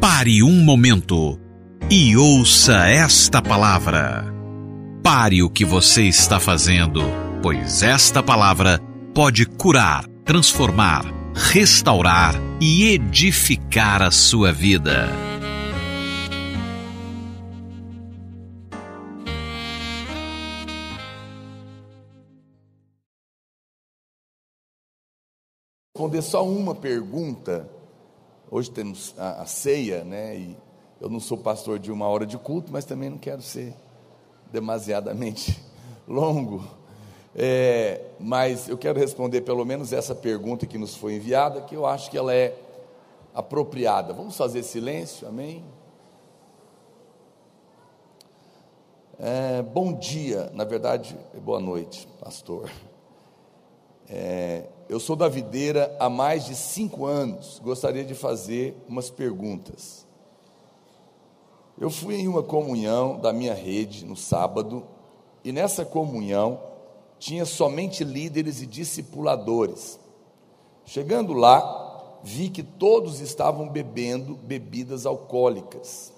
Pare um momento e ouça esta palavra. Pare o que você está fazendo, pois esta palavra pode curar, transformar, restaurar e edificar a sua vida. responder só uma pergunta. Hoje temos a, a, ceia, né? E eu não sou pastor de uma hora de culto, mas também não quero ser demasiadamente longo. É, mas eu quero responder pelo menos essa pergunta que nos foi enviada, que eu acho que ela é apropriada. Vamos fazer silêncio, amém? É, bom dia, na verdade, boa noite, pastor. É, eu sou da videira há mais de cinco anos. Gostaria de fazer umas perguntas. Eu fui em uma comunhão da minha rede no sábado, e nessa comunhão tinha somente líderes e discipuladores. Chegando lá, vi que todos estavam bebendo bebidas alcoólicas,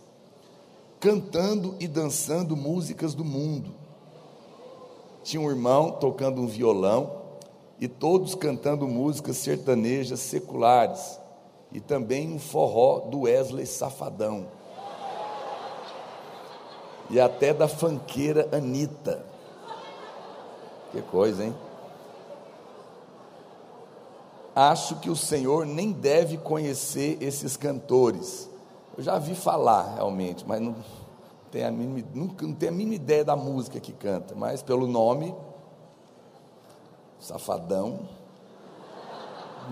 cantando e dançando músicas do mundo. Tinha um irmão tocando um violão e todos cantando músicas sertanejas seculares e também um forró do Wesley Safadão. E até da fanqueira Anitta. Que coisa, hein? Acho que o Senhor nem deve conhecer esses cantores. Eu já vi falar realmente, mas não tem a mínima, nunca, não tem a mínima ideia da música que canta, mas pelo nome Safadão.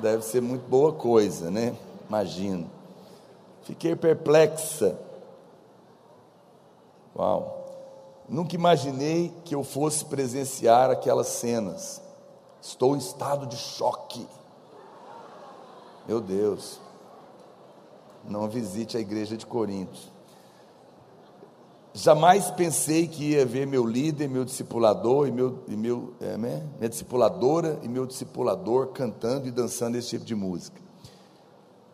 Deve ser muito boa coisa, né? Imagino. Fiquei perplexa. Uau. Nunca imaginei que eu fosse presenciar aquelas cenas. Estou em estado de choque. Meu Deus. Não visite a igreja de Corinto. Jamais pensei que ia ver meu líder, meu discipulador e meu, e meu é, né? minha discipuladora e meu discipulador cantando e dançando esse tipo de música.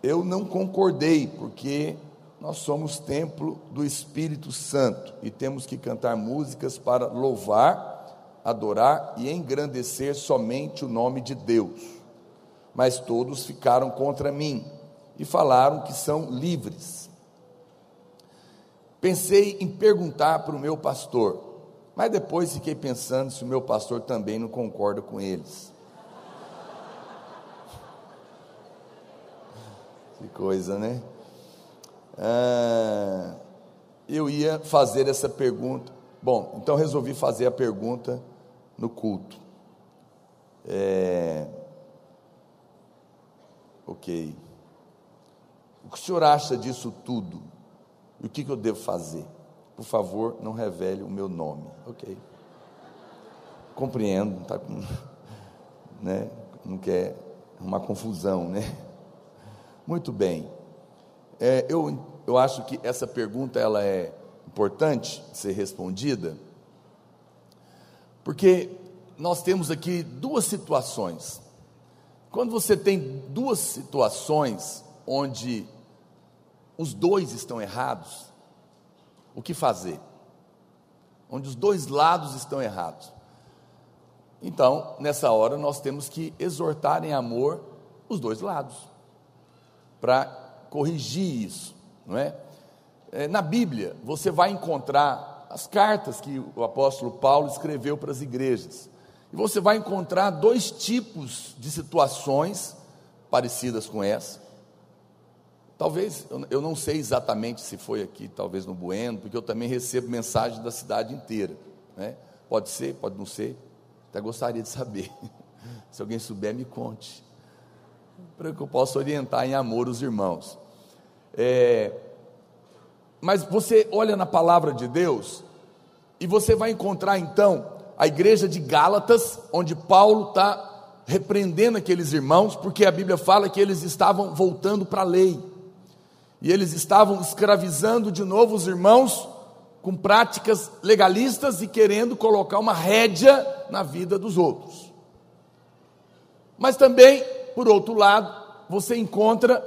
Eu não concordei, porque nós somos templo do Espírito Santo e temos que cantar músicas para louvar, adorar e engrandecer somente o nome de Deus. Mas todos ficaram contra mim e falaram que são livres Pensei em perguntar para o meu pastor, mas depois fiquei pensando se o meu pastor também não concorda com eles. Que coisa, né? Ah, eu ia fazer essa pergunta. Bom, então resolvi fazer a pergunta no culto. É, ok. O que o senhor acha disso tudo? E o que, que eu devo fazer? Por favor, não revele o meu nome. Ok. Compreendo, tá com, né? não quer uma confusão, né? Muito bem. É, eu, eu acho que essa pergunta ela é importante ser respondida, porque nós temos aqui duas situações. Quando você tem duas situações onde os dois estão errados, o que fazer? Onde os dois lados estão errados. Então, nessa hora, nós temos que exortar em amor os dois lados, para corrigir isso, não é? é? Na Bíblia, você vai encontrar as cartas que o apóstolo Paulo escreveu para as igrejas, e você vai encontrar dois tipos de situações parecidas com essa, Talvez, eu não sei exatamente se foi aqui, talvez no Bueno, porque eu também recebo mensagens da cidade inteira. Né? Pode ser, pode não ser, até gostaria de saber. Se alguém souber, me conte, para que eu possa orientar em amor os irmãos. É, mas você olha na palavra de Deus, e você vai encontrar então a igreja de Gálatas, onde Paulo está repreendendo aqueles irmãos, porque a Bíblia fala que eles estavam voltando para a lei e eles estavam escravizando de novo os irmãos com práticas legalistas e querendo colocar uma rédea na vida dos outros. Mas também, por outro lado, você encontra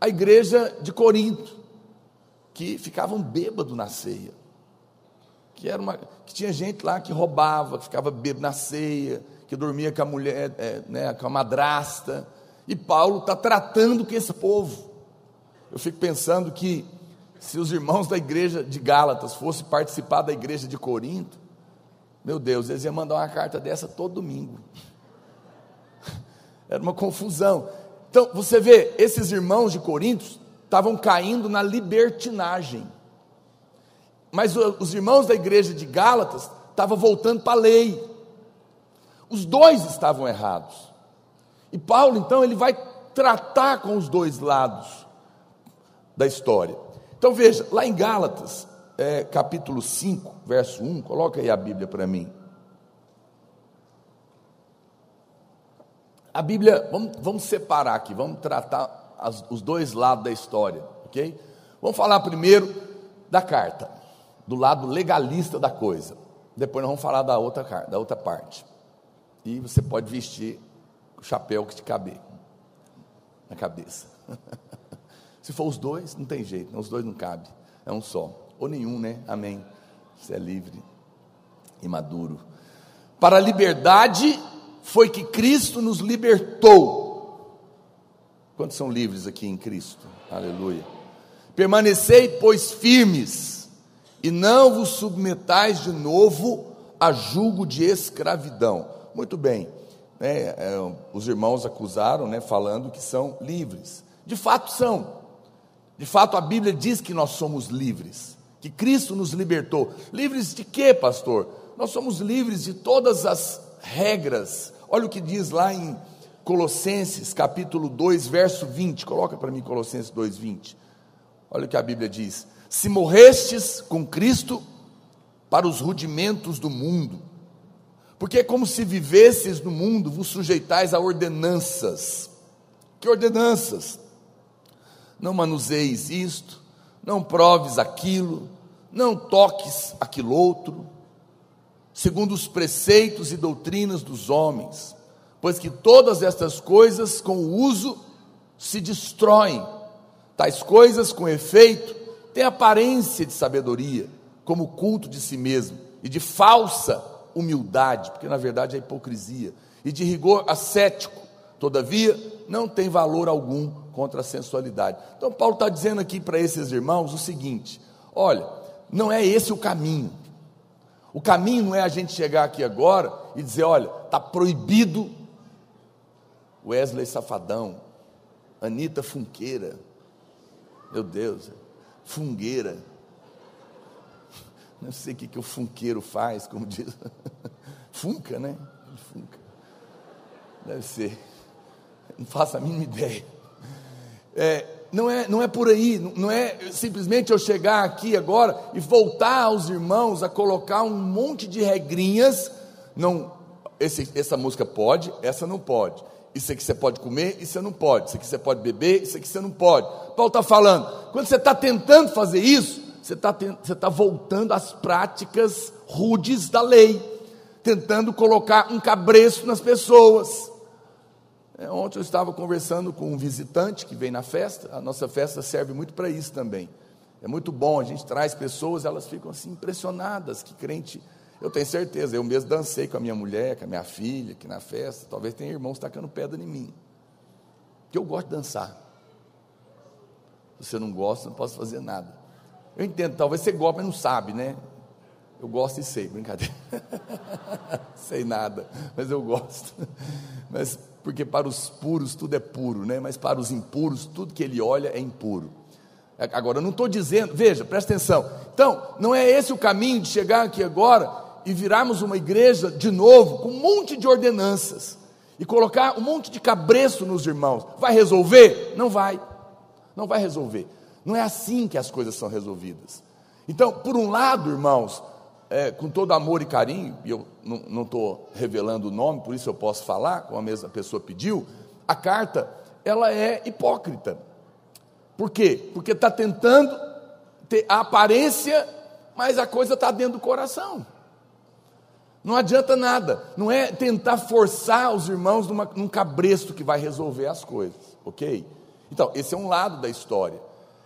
a igreja de Corinto, que ficavam bêbado na ceia. Que, era uma, que tinha gente lá que roubava, que ficava bêbado na ceia, que dormia com a mulher, é, né, com a madrasta. E Paulo está tratando com esse povo. Eu fico pensando que se os irmãos da igreja de Gálatas fossem participar da igreja de Corinto, meu Deus, eles iam mandar uma carta dessa todo domingo. Era uma confusão. Então, você vê, esses irmãos de Corinto estavam caindo na libertinagem. Mas os irmãos da igreja de Gálatas estavam voltando para a lei. Os dois estavam errados. E Paulo, então, ele vai tratar com os dois lados da história. Então veja, lá em Gálatas, é, capítulo 5, verso 1, coloca aí a Bíblia para mim. A Bíblia, vamos, vamos separar aqui, vamos tratar as, os dois lados da história, ok? Vamos falar primeiro da carta, do lado legalista da coisa. Depois nós vamos falar da outra, da outra parte. E você pode vestir o chapéu que te caber na cabeça. Se for os dois, não tem jeito, os dois não cabem, é um só. Ou nenhum, né? Amém. Você é livre e maduro. Para a liberdade foi que Cristo nos libertou. Quantos são livres aqui em Cristo? Aleluia. Permanecei, pois, firmes, e não vos submetais de novo a julgo de escravidão. Muito bem, né, é, os irmãos acusaram, né, falando que são livres. De fato são. De fato, a Bíblia diz que nós somos livres, que Cristo nos libertou. Livres de quê, pastor? Nós somos livres de todas as regras. Olha o que diz lá em Colossenses, capítulo 2, verso 20. Coloca para mim Colossenses 2, 20. Olha o que a Bíblia diz: Se morrestes com Cristo para os rudimentos do mundo, porque é como se vivesses no mundo, vos sujeitais a ordenanças. Que ordenanças? Não manuseis isto, não proves aquilo, não toques aquilo outro segundo os preceitos e doutrinas dos homens, pois que todas estas coisas com o uso se destroem. Tais coisas, com efeito, têm aparência de sabedoria, como culto de si mesmo, e de falsa humildade, porque na verdade é hipocrisia, e de rigor ascético, todavia, não tem valor algum contra a sensualidade. Então, Paulo está dizendo aqui para esses irmãos o seguinte: olha, não é esse o caminho. O caminho não é a gente chegar aqui agora e dizer: olha, está proibido Wesley Safadão, Anitta Funqueira, meu Deus, fungueira. Não sei o que, que o funkeiro faz, como diz. Funca, né? Funca. Deve ser. Não faço a mínima ideia. É, não é, não é por aí, não é simplesmente eu chegar aqui agora e voltar aos irmãos a colocar um monte de regrinhas. Não, esse, essa música pode, essa não pode. Isso aqui você pode comer, isso você não pode. Isso aqui você pode beber, isso aqui você não pode. Paulo está falando, quando você está tentando fazer isso, você está tá voltando às práticas rudes da lei, tentando colocar um cabreço nas pessoas. É, ontem eu estava conversando com um visitante que vem na festa, a nossa festa serve muito para isso também. É muito bom, a gente traz pessoas, elas ficam assim impressionadas, que crente. Eu tenho certeza, eu mesmo dancei com a minha mulher, com a minha filha, aqui na festa. Talvez tenha irmãos tacando pedra em mim. Que eu gosto de dançar. Se você não gosta, não posso fazer nada. Eu entendo, talvez você goste, mas não sabe, né? Eu gosto e sei, brincadeira. sei nada, mas eu gosto. Mas porque para os puros tudo é puro, né? mas para os impuros, tudo que ele olha é impuro. Agora, eu não estou dizendo, veja, presta atenção. Então, não é esse o caminho de chegar aqui agora e virarmos uma igreja de novo, com um monte de ordenanças, e colocar um monte de cabreço nos irmãos. Vai resolver? Não vai. Não vai resolver. Não é assim que as coisas são resolvidas. Então, por um lado, irmãos, é, com todo amor e carinho, e eu não estou revelando o nome, por isso eu posso falar, como a mesma pessoa pediu, a carta, ela é hipócrita. Por quê? Porque está tentando ter a aparência, mas a coisa está dentro do coração. Não adianta nada, não é tentar forçar os irmãos numa, num cabresto que vai resolver as coisas, ok? Então, esse é um lado da história.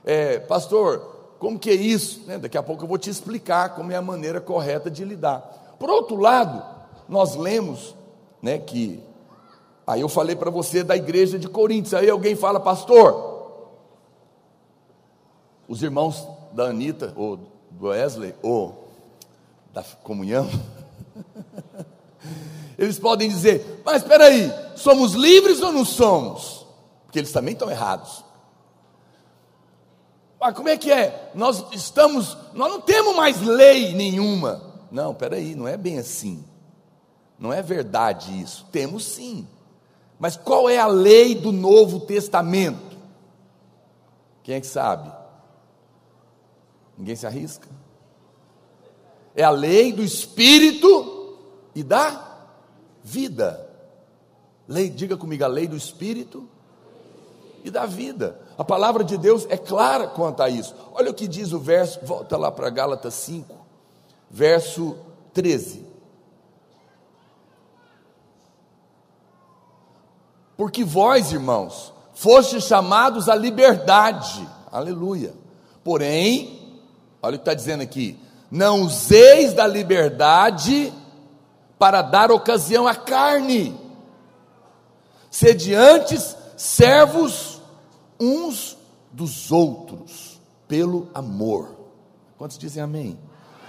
É, pastor, como que é isso? Né? Daqui a pouco eu vou te explicar como é a maneira correta de lidar. Por outro lado, nós lemos né, que. Aí eu falei para você da igreja de Coríntios. Aí alguém fala, pastor, os irmãos da Anitta, ou do Wesley, ou da comunhão, eles podem dizer, mas espera aí, somos livres ou não somos? Porque eles também estão errados. Mas como é que é? Nós estamos, nós não temos mais lei nenhuma. Não, espera aí, não é bem assim. Não é verdade isso. Temos sim. Mas qual é a lei do Novo Testamento? Quem é que sabe? Ninguém se arrisca? É a lei do Espírito e da vida. Lei, diga comigo, a lei do Espírito e da vida. A palavra de Deus é clara quanto a isso. Olha o que diz o verso, volta lá para Gálatas 5, verso 13. Porque vós, irmãos, fostes chamados à liberdade, aleluia. Porém, olha o que está dizendo aqui: não useis da liberdade para dar ocasião à carne, sede antes servos uns dos outros pelo amor. Quantos dizem amém?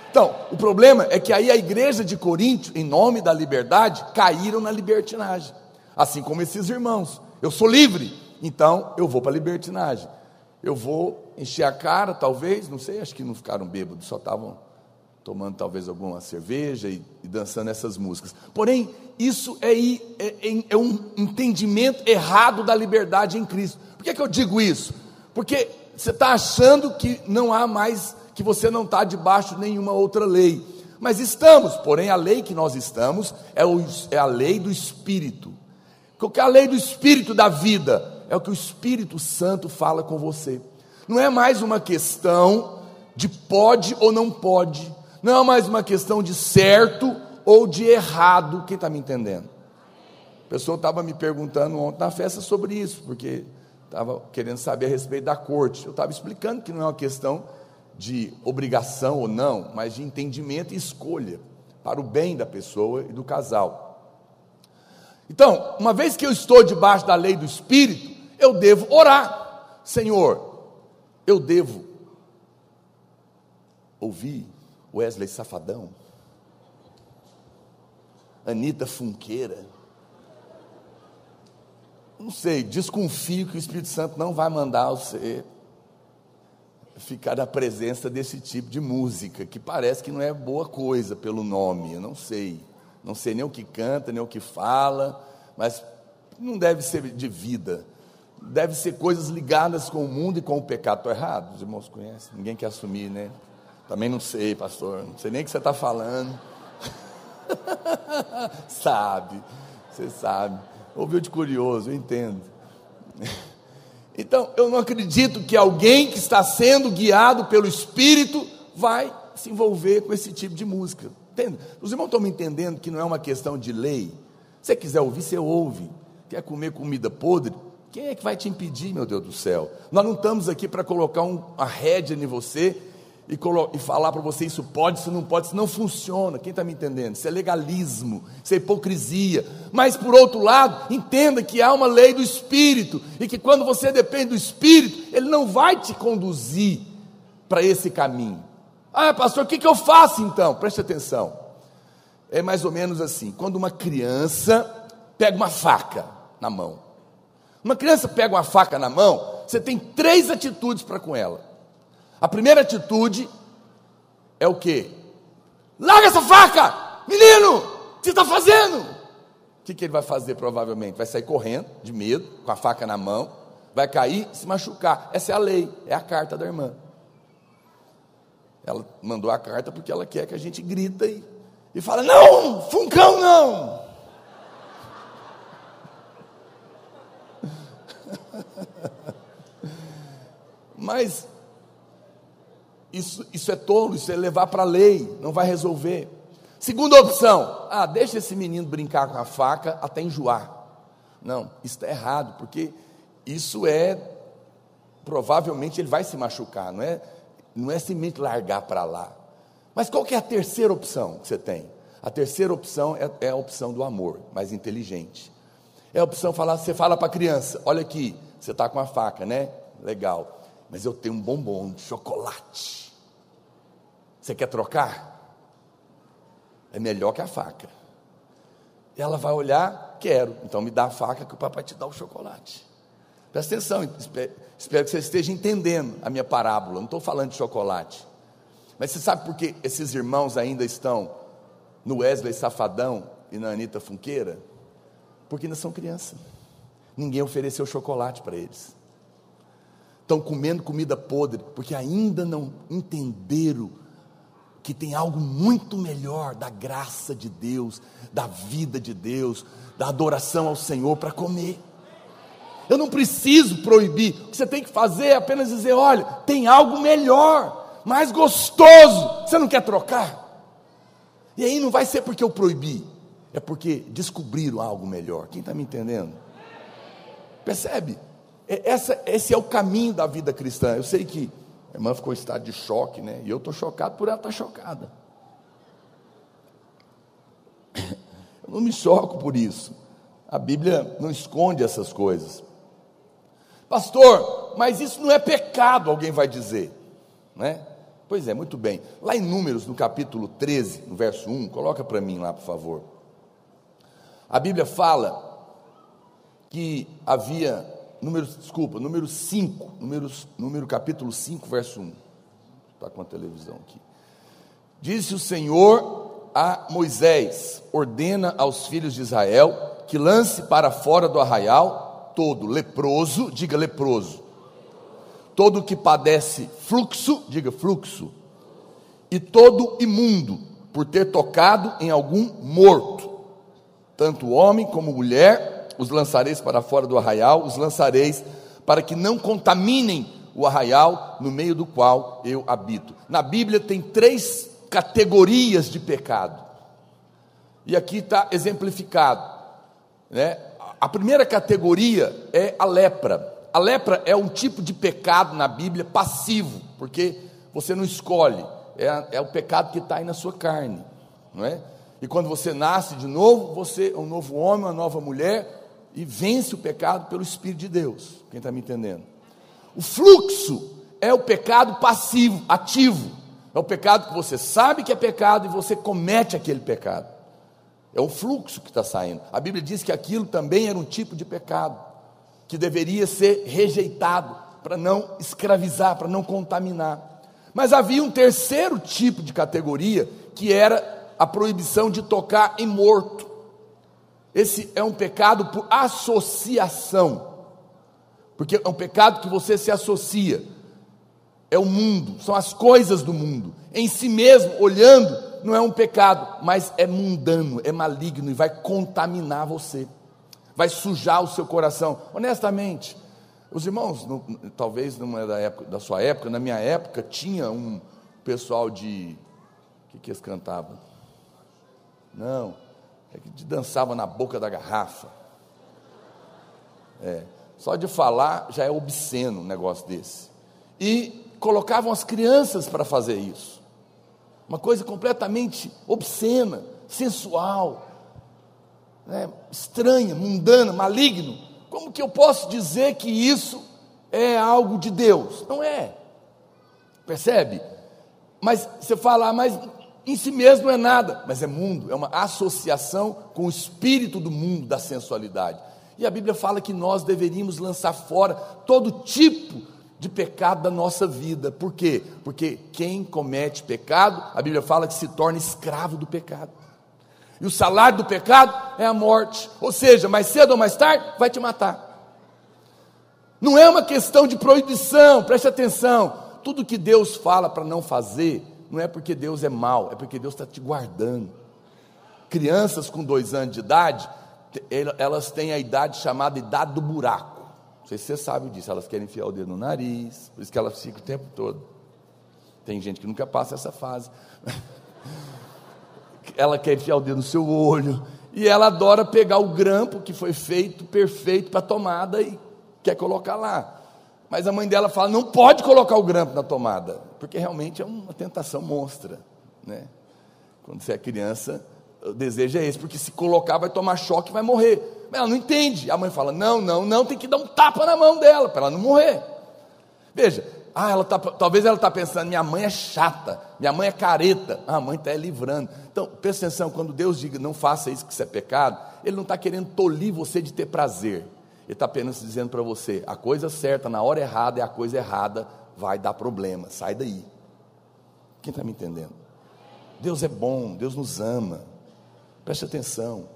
Então, o problema é que aí a igreja de Corinto, em nome da liberdade, caíram na libertinagem. Assim como esses irmãos. Eu sou livre, então eu vou para a libertinagem. Eu vou encher a cara, talvez, não sei, acho que não ficaram bêbados, só estavam tomando talvez alguma cerveja e, e dançando essas músicas. Porém, isso é, é, é, um entendimento errado da liberdade em Cristo. Que, que eu digo isso? Porque você está achando que não há mais, que você não está debaixo de nenhuma outra lei. Mas estamos, porém a lei que nós estamos é, o, é a lei do Espírito. O que é a lei do Espírito da vida? É o que o Espírito Santo fala com você. Não é mais uma questão de pode ou não pode não é mais uma questão de certo ou de errado. Quem está me entendendo? A pessoa estava me perguntando ontem na festa sobre isso, porque estava querendo saber a respeito da corte. Eu estava explicando que não é uma questão de obrigação ou não, mas de entendimento e escolha para o bem da pessoa e do casal. Então, uma vez que eu estou debaixo da lei do Espírito, eu devo orar. Senhor, eu devo ouvir Wesley Safadão, Anitta Funqueira. Não sei, desconfio que o Espírito Santo não vai mandar você ficar na presença desse tipo de música, que parece que não é boa coisa pelo nome, eu não sei. Não sei nem o que canta, nem o que fala, mas não deve ser de vida. Deve ser coisas ligadas com o mundo e com o pecado. Estou errado? Os irmãos conhecem? Ninguém quer assumir, né? Também não sei, pastor. Não sei nem o que você está falando. sabe, você sabe. Ouviu de curioso, eu entendo. Então, eu não acredito que alguém que está sendo guiado pelo Espírito vai se envolver com esse tipo de música. Entende? Os irmãos estão me entendendo que não é uma questão de lei. Se você quiser ouvir, você ouve. Quer comer comida podre? Quem é que vai te impedir, meu Deus do céu? Nós não estamos aqui para colocar uma rédea em você e, e falar para você isso pode, isso não pode, isso não funciona. Quem está me entendendo? Isso é legalismo, isso é hipocrisia. Mas por outro lado, entenda que há uma lei do Espírito e que quando você depende do Espírito, ele não vai te conduzir para esse caminho. Ah, pastor, o que, que eu faço então? Preste atenção. É mais ou menos assim: quando uma criança pega uma faca na mão, uma criança pega uma faca na mão, você tem três atitudes para com ela. A primeira atitude é o que? Larga essa faca! Menino! O que você está fazendo? O que, que ele vai fazer provavelmente? Vai sair correndo, de medo, com a faca na mão, vai cair, se machucar. Essa é a lei, é a carta da irmã. Ela mandou a carta porque ela quer que a gente grita e, e fala: Não, Funcão não! Mas isso, isso é tolo, isso é levar para a lei, não vai resolver. Segunda opção, ah, deixa esse menino brincar com a faca até enjoar. Não, isso está errado, porque isso é provavelmente ele vai se machucar, não é, não é simplesmente largar para lá. Mas qual que é a terceira opção que você tem? A terceira opção é, é a opção do amor, mais inteligente. É a opção falar, você fala para a criança, olha aqui, você está com a faca, né? Legal. Mas eu tenho um bombom de chocolate. Você quer trocar? É melhor que a faca. Ela vai olhar, quero. Então me dá a faca que o papai te dá o chocolate. Presta atenção, espero que você esteja entendendo a minha parábola. Não estou falando de chocolate. Mas você sabe por que esses irmãos ainda estão no Wesley Safadão e na Anitta Funqueira? Porque ainda são crianças. Ninguém ofereceu chocolate para eles. Estão comendo comida podre, porque ainda não entenderam que tem algo muito melhor da graça de Deus, da vida de Deus, da adoração ao Senhor para comer. Eu não preciso proibir. O que você tem que fazer é apenas dizer: olha, tem algo melhor, mais gostoso. Você não quer trocar? E aí não vai ser porque eu proibi, é porque descobriram algo melhor. Quem está me entendendo? Percebe? É, essa, esse é o caminho da vida cristã. Eu sei que a irmã ficou em estado de choque, né? E eu estou chocado por ela estar tá chocada. Eu não me choco por isso. A Bíblia não esconde essas coisas. Pastor, mas isso não é pecado, alguém vai dizer, né? Pois é, muito bem. Lá em Números, no capítulo 13, no verso 1, coloca para mim lá, por favor. A Bíblia fala que havia, números, desculpa, número 5, números, número capítulo 5, verso 1. Está com a televisão aqui. Disse o Senhor a Moisés: ordena aos filhos de Israel que lance para fora do arraial todo leproso, diga leproso. Todo que padece fluxo, diga fluxo. E todo imundo, por ter tocado em algum morto. Tanto homem como mulher, os lançareis para fora do arraial, os lançareis para que não contaminem o arraial no meio do qual eu habito. Na Bíblia tem três categorias de pecado. E aqui está exemplificado. Né? A primeira categoria é a lepra. A lepra é um tipo de pecado na Bíblia passivo, porque você não escolhe, é, é o pecado que está aí na sua carne, não é? E quando você nasce de novo, você é um novo homem, uma nova mulher, e vence o pecado pelo Espírito de Deus. Quem está me entendendo? O fluxo é o pecado passivo, ativo. É o pecado que você sabe que é pecado e você comete aquele pecado. É o fluxo que está saindo. A Bíblia diz que aquilo também era um tipo de pecado, que deveria ser rejeitado, para não escravizar, para não contaminar. Mas havia um terceiro tipo de categoria, que era a proibição de tocar em morto. Esse é um pecado por associação, porque é um pecado que você se associa, é o mundo, são as coisas do mundo, em si mesmo, olhando, não é um pecado, mas é mundano, é maligno e vai contaminar você, vai sujar o seu coração. Honestamente, os irmãos, talvez numa da, época, da sua época, na minha época, tinha um pessoal de. O que, que eles cantavam? Não, é que dançava na boca da garrafa. É, só de falar já é obsceno um negócio desse. E colocavam as crianças para fazer isso uma coisa completamente obscena, sensual, né, estranha, mundana, maligno. Como que eu posso dizer que isso é algo de Deus? Não é. Percebe? Mas você fala, ah, mas em si mesmo é nada, mas é mundo, é uma associação com o espírito do mundo da sensualidade. E a Bíblia fala que nós deveríamos lançar fora todo tipo de pecado da nossa vida. Por quê? Porque quem comete pecado, a Bíblia fala que se torna escravo do pecado. E o salário do pecado é a morte. Ou seja, mais cedo ou mais tarde vai te matar. Não é uma questão de proibição, preste atenção. Tudo que Deus fala para não fazer, não é porque Deus é mau, é porque Deus está te guardando. Crianças com dois anos de idade, elas têm a idade chamada idade do buraco. Não sei se você sabe disso, elas querem enfiar o dedo no nariz, por isso que elas ficam o tempo todo. Tem gente que nunca passa essa fase. ela quer enfiar o dedo no seu olho, e ela adora pegar o grampo que foi feito perfeito para a tomada e quer colocar lá. Mas a mãe dela fala: não pode colocar o grampo na tomada, porque realmente é uma tentação monstra, né? Quando você é criança, o desejo é esse, porque se colocar vai tomar choque e vai morrer. Mas ela não entende. A mãe fala: não, não, não, tem que dar um tapa na mão dela para ela não morrer. Veja, ah, ela tá, talvez ela está pensando: minha mãe é chata, minha mãe é careta. Ah, a mãe está livrando. Então, presta atenção: quando Deus diga não faça isso que isso é pecado, Ele não está querendo tolir você de ter prazer. Ele está apenas dizendo para você: a coisa certa na hora errada é a coisa errada, vai dar problema, sai daí. Quem está me entendendo? Deus é bom, Deus nos ama, preste atenção.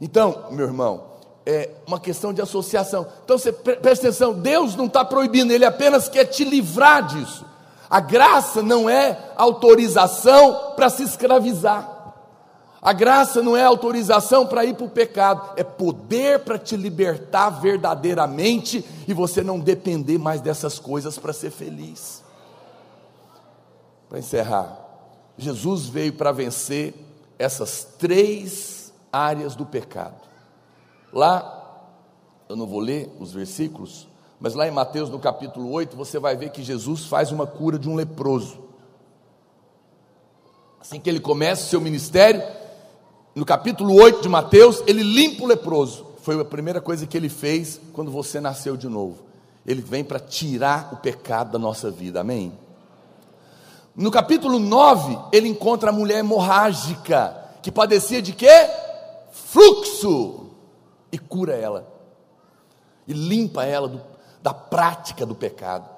Então, meu irmão, é uma questão de associação. Então você presta atenção: Deus não está proibindo, Ele apenas quer te livrar disso. A graça não é autorização para se escravizar. A graça não é autorização para ir para o pecado, é poder para te libertar verdadeiramente e você não depender mais dessas coisas para ser feliz. Para encerrar, Jesus veio para vencer essas três áreas do pecado. Lá, eu não vou ler os versículos, mas lá em Mateus no capítulo 8, você vai ver que Jesus faz uma cura de um leproso. Assim que ele começa o seu ministério, no capítulo 8 de Mateus, ele limpa o leproso. Foi a primeira coisa que ele fez quando você nasceu de novo. Ele vem para tirar o pecado da nossa vida, amém? No capítulo 9, ele encontra a mulher hemorrágica, que padecia de quê? Fluxo, e cura ela, e limpa ela do, da prática do pecado.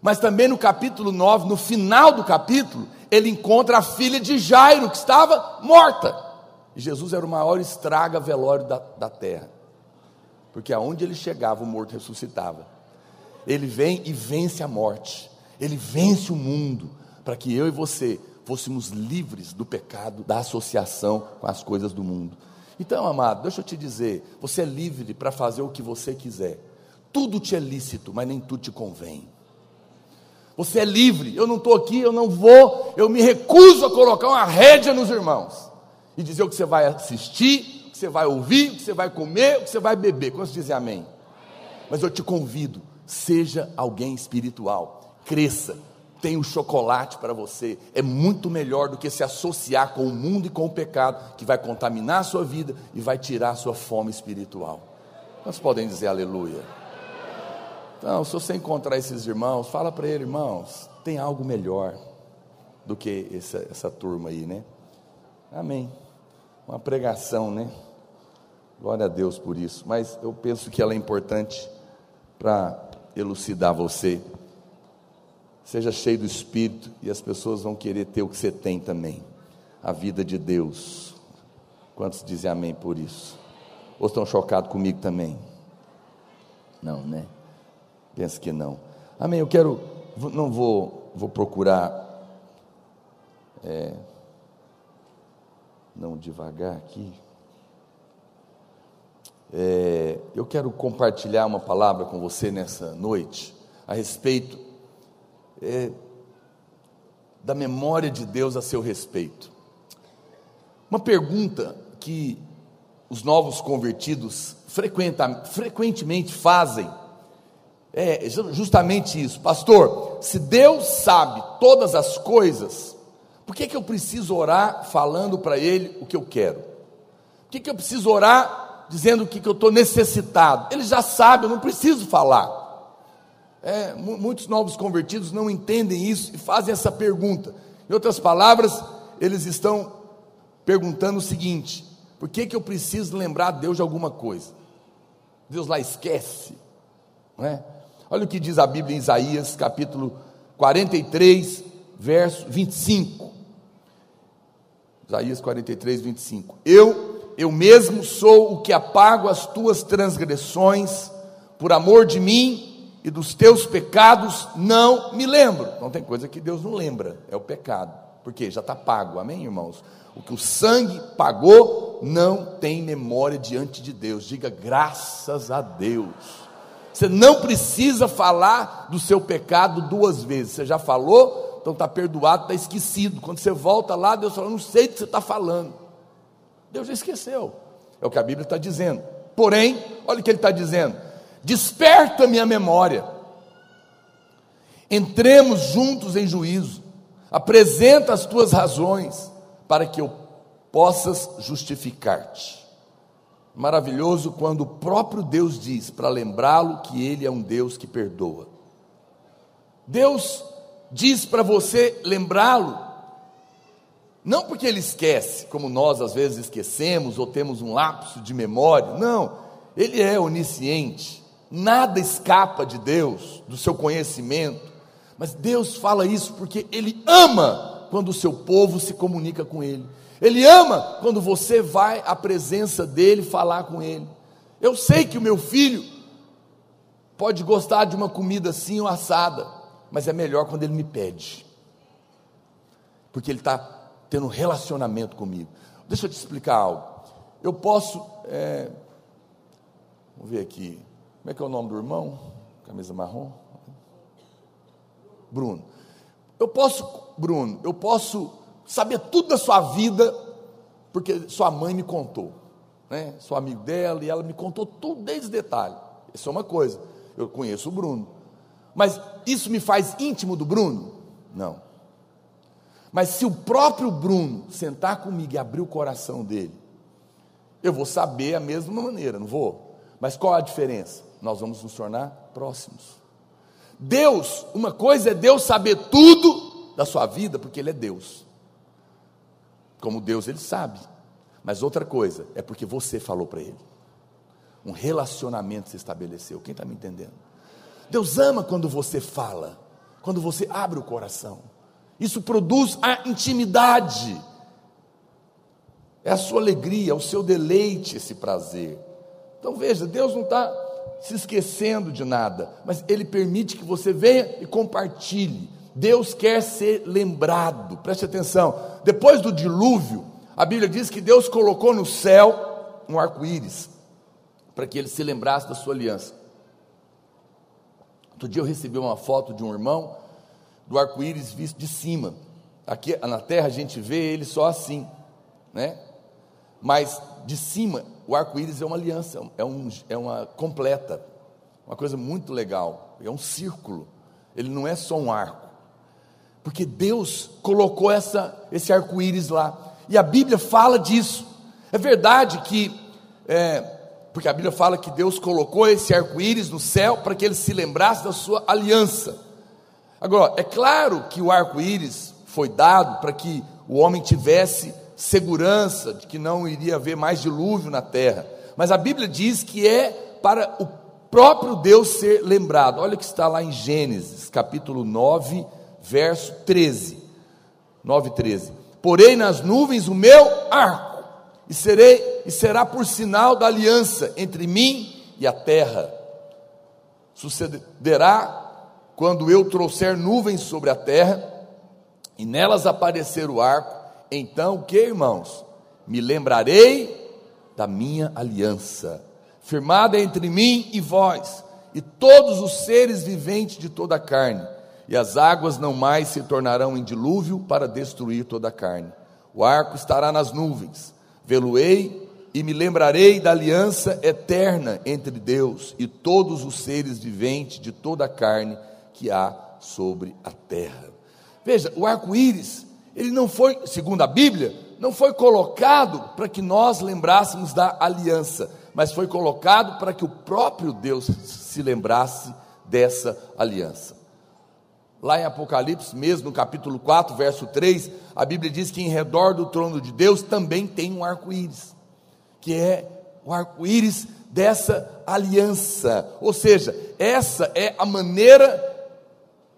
Mas também no capítulo 9, no final do capítulo, ele encontra a filha de Jairo, que estava morta. Jesus era o maior estraga velório da, da terra, porque aonde ele chegava, o morto ressuscitava. Ele vem e vence a morte, ele vence o mundo, para que eu e você fôssemos livres do pecado, da associação com as coisas do mundo. Então, amado, deixa eu te dizer: você é livre para fazer o que você quiser, tudo te é lícito, mas nem tudo te convém. Você é livre. Eu não estou aqui, eu não vou, eu me recuso a colocar uma rédea nos irmãos e dizer o que você vai assistir, o que você vai ouvir, o que você vai comer, o que você vai beber. Quantos dizem amém? Mas eu te convido, seja alguém espiritual, cresça, tem um chocolate para você. É muito melhor do que se associar com o mundo e com o pecado, que vai contaminar a sua vida e vai tirar a sua fome espiritual. Quantos podem dizer aleluia? Então, se você encontrar esses irmãos, fala para ele, irmãos, tem algo melhor do que essa, essa turma aí, né? Amém. Uma pregação, né? Glória a Deus por isso. Mas eu penso que ela é importante para elucidar você. Seja cheio do Espírito e as pessoas vão querer ter o que você tem também. A vida de Deus. Quantos dizem amém por isso? Ou estão chocados comigo também? Não, né? Pensa que não. Amém. Eu quero, não vou, vou procurar, é, não devagar aqui. É, eu quero compartilhar uma palavra com você nessa noite a respeito é, da memória de Deus a seu respeito. Uma pergunta que os novos convertidos frequentemente fazem é justamente isso, pastor. Se Deus sabe todas as coisas, por que, que eu preciso orar falando para Ele o que eu quero? Por que, que eu preciso orar dizendo o que, que eu estou necessitado? Ele já sabe, eu não preciso falar. É, muitos novos convertidos não entendem isso e fazem essa pergunta. Em outras palavras, eles estão perguntando o seguinte: por que, que eu preciso lembrar Deus de alguma coisa? Deus lá esquece, não é? Olha o que diz a Bíblia em Isaías, capítulo 43, verso 25. Isaías 43, 25. Eu, eu mesmo sou o que apago as tuas transgressões, por amor de mim e dos teus pecados não me lembro. Não tem coisa que Deus não lembra, é o pecado, porque já está pago, amém, irmãos? O que o sangue pagou não tem memória diante de Deus, diga graças a Deus. Você não precisa falar do seu pecado duas vezes. Você já falou, então está perdoado, está esquecido. Quando você volta lá, Deus fala: Não sei o que você está falando. Deus já esqueceu. É o que a Bíblia está dizendo. Porém, olha o que ele está dizendo: Desperta minha memória. Entremos juntos em juízo. Apresenta as tuas razões para que eu possas justificar-te. Maravilhoso quando o próprio Deus diz para lembrá-lo que ele é um Deus que perdoa. Deus diz para você lembrá-lo, não porque ele esquece, como nós às vezes esquecemos ou temos um lapso de memória, não, ele é onisciente, nada escapa de Deus, do seu conhecimento, mas Deus fala isso porque ele ama quando o seu povo se comunica com ele. Ele ama quando você vai à presença dele falar com ele. Eu sei que o meu filho pode gostar de uma comida assim ou assada, mas é melhor quando ele me pede, porque ele está tendo um relacionamento comigo. Deixa eu te explicar algo. Eu posso, é, vamos ver aqui, como é que é o nome do irmão? Camisa marrom? Bruno. Eu posso, Bruno, eu posso saber tudo da sua vida, porque sua mãe me contou, né? Sou amigo dela e ela me contou tudo desde detalhe. Isso é uma coisa. Eu conheço o Bruno. Mas isso me faz íntimo do Bruno? Não. Mas se o próprio Bruno sentar comigo e abrir o coração dele, eu vou saber a mesma maneira, não vou? Mas qual a diferença? Nós vamos nos tornar próximos. Deus, uma coisa é Deus saber tudo da sua vida, porque Ele é Deus. Como Deus, Ele sabe. Mas outra coisa é porque você falou para Ele. Um relacionamento se estabeleceu. Quem está me entendendo? Deus ama quando você fala, quando você abre o coração. Isso produz a intimidade. É a sua alegria, é o seu deleite, esse prazer. Então veja, Deus não está se esquecendo de nada, mas Ele permite que você venha e compartilhe. Deus quer ser lembrado, preste atenção. Depois do dilúvio, a Bíblia diz que Deus colocou no céu um arco-íris, para que ele se lembrasse da sua aliança. Outro dia eu recebi uma foto de um irmão do arco-íris visto de cima. Aqui na terra a gente vê ele só assim, né? Mas de cima, o arco-íris é uma aliança, é, um, é uma completa, uma coisa muito legal. É um círculo, ele não é só um arco, porque Deus colocou essa, esse arco-íris lá, e a Bíblia fala disso. É verdade que é, porque a Bíblia fala que Deus colocou esse arco-íris no céu para que ele se lembrasse da sua aliança. Agora, é claro que o arco-íris foi dado para que o homem tivesse segurança de que não iria haver mais dilúvio na terra, mas a Bíblia diz que é para o próprio Deus ser lembrado. Olha o que está lá em Gênesis, capítulo 9, verso 13. 9, 13. Porém nas nuvens o meu arco e serei e será por sinal da aliança entre mim e a terra. Sucederá quando eu trouxer nuvens sobre a terra e nelas aparecer o arco, então que, irmãos? Me lembrarei da minha aliança, firmada entre mim e vós, e todos os seres viventes de toda a carne, e as águas não mais se tornarão em dilúvio para destruir toda a carne. O arco estará nas nuvens Vê-lo-ei e me lembrarei da aliança eterna entre Deus e todos os seres viventes de toda a carne que há sobre a terra. Veja, o arco-íris, ele não foi, segundo a Bíblia, não foi colocado para que nós lembrássemos da aliança, mas foi colocado para que o próprio Deus se lembrasse dessa aliança. Lá em Apocalipse, mesmo no capítulo 4, verso 3, a Bíblia diz que em redor do trono de Deus também tem um arco-íris, que é o arco-íris dessa aliança. Ou seja, essa é a maneira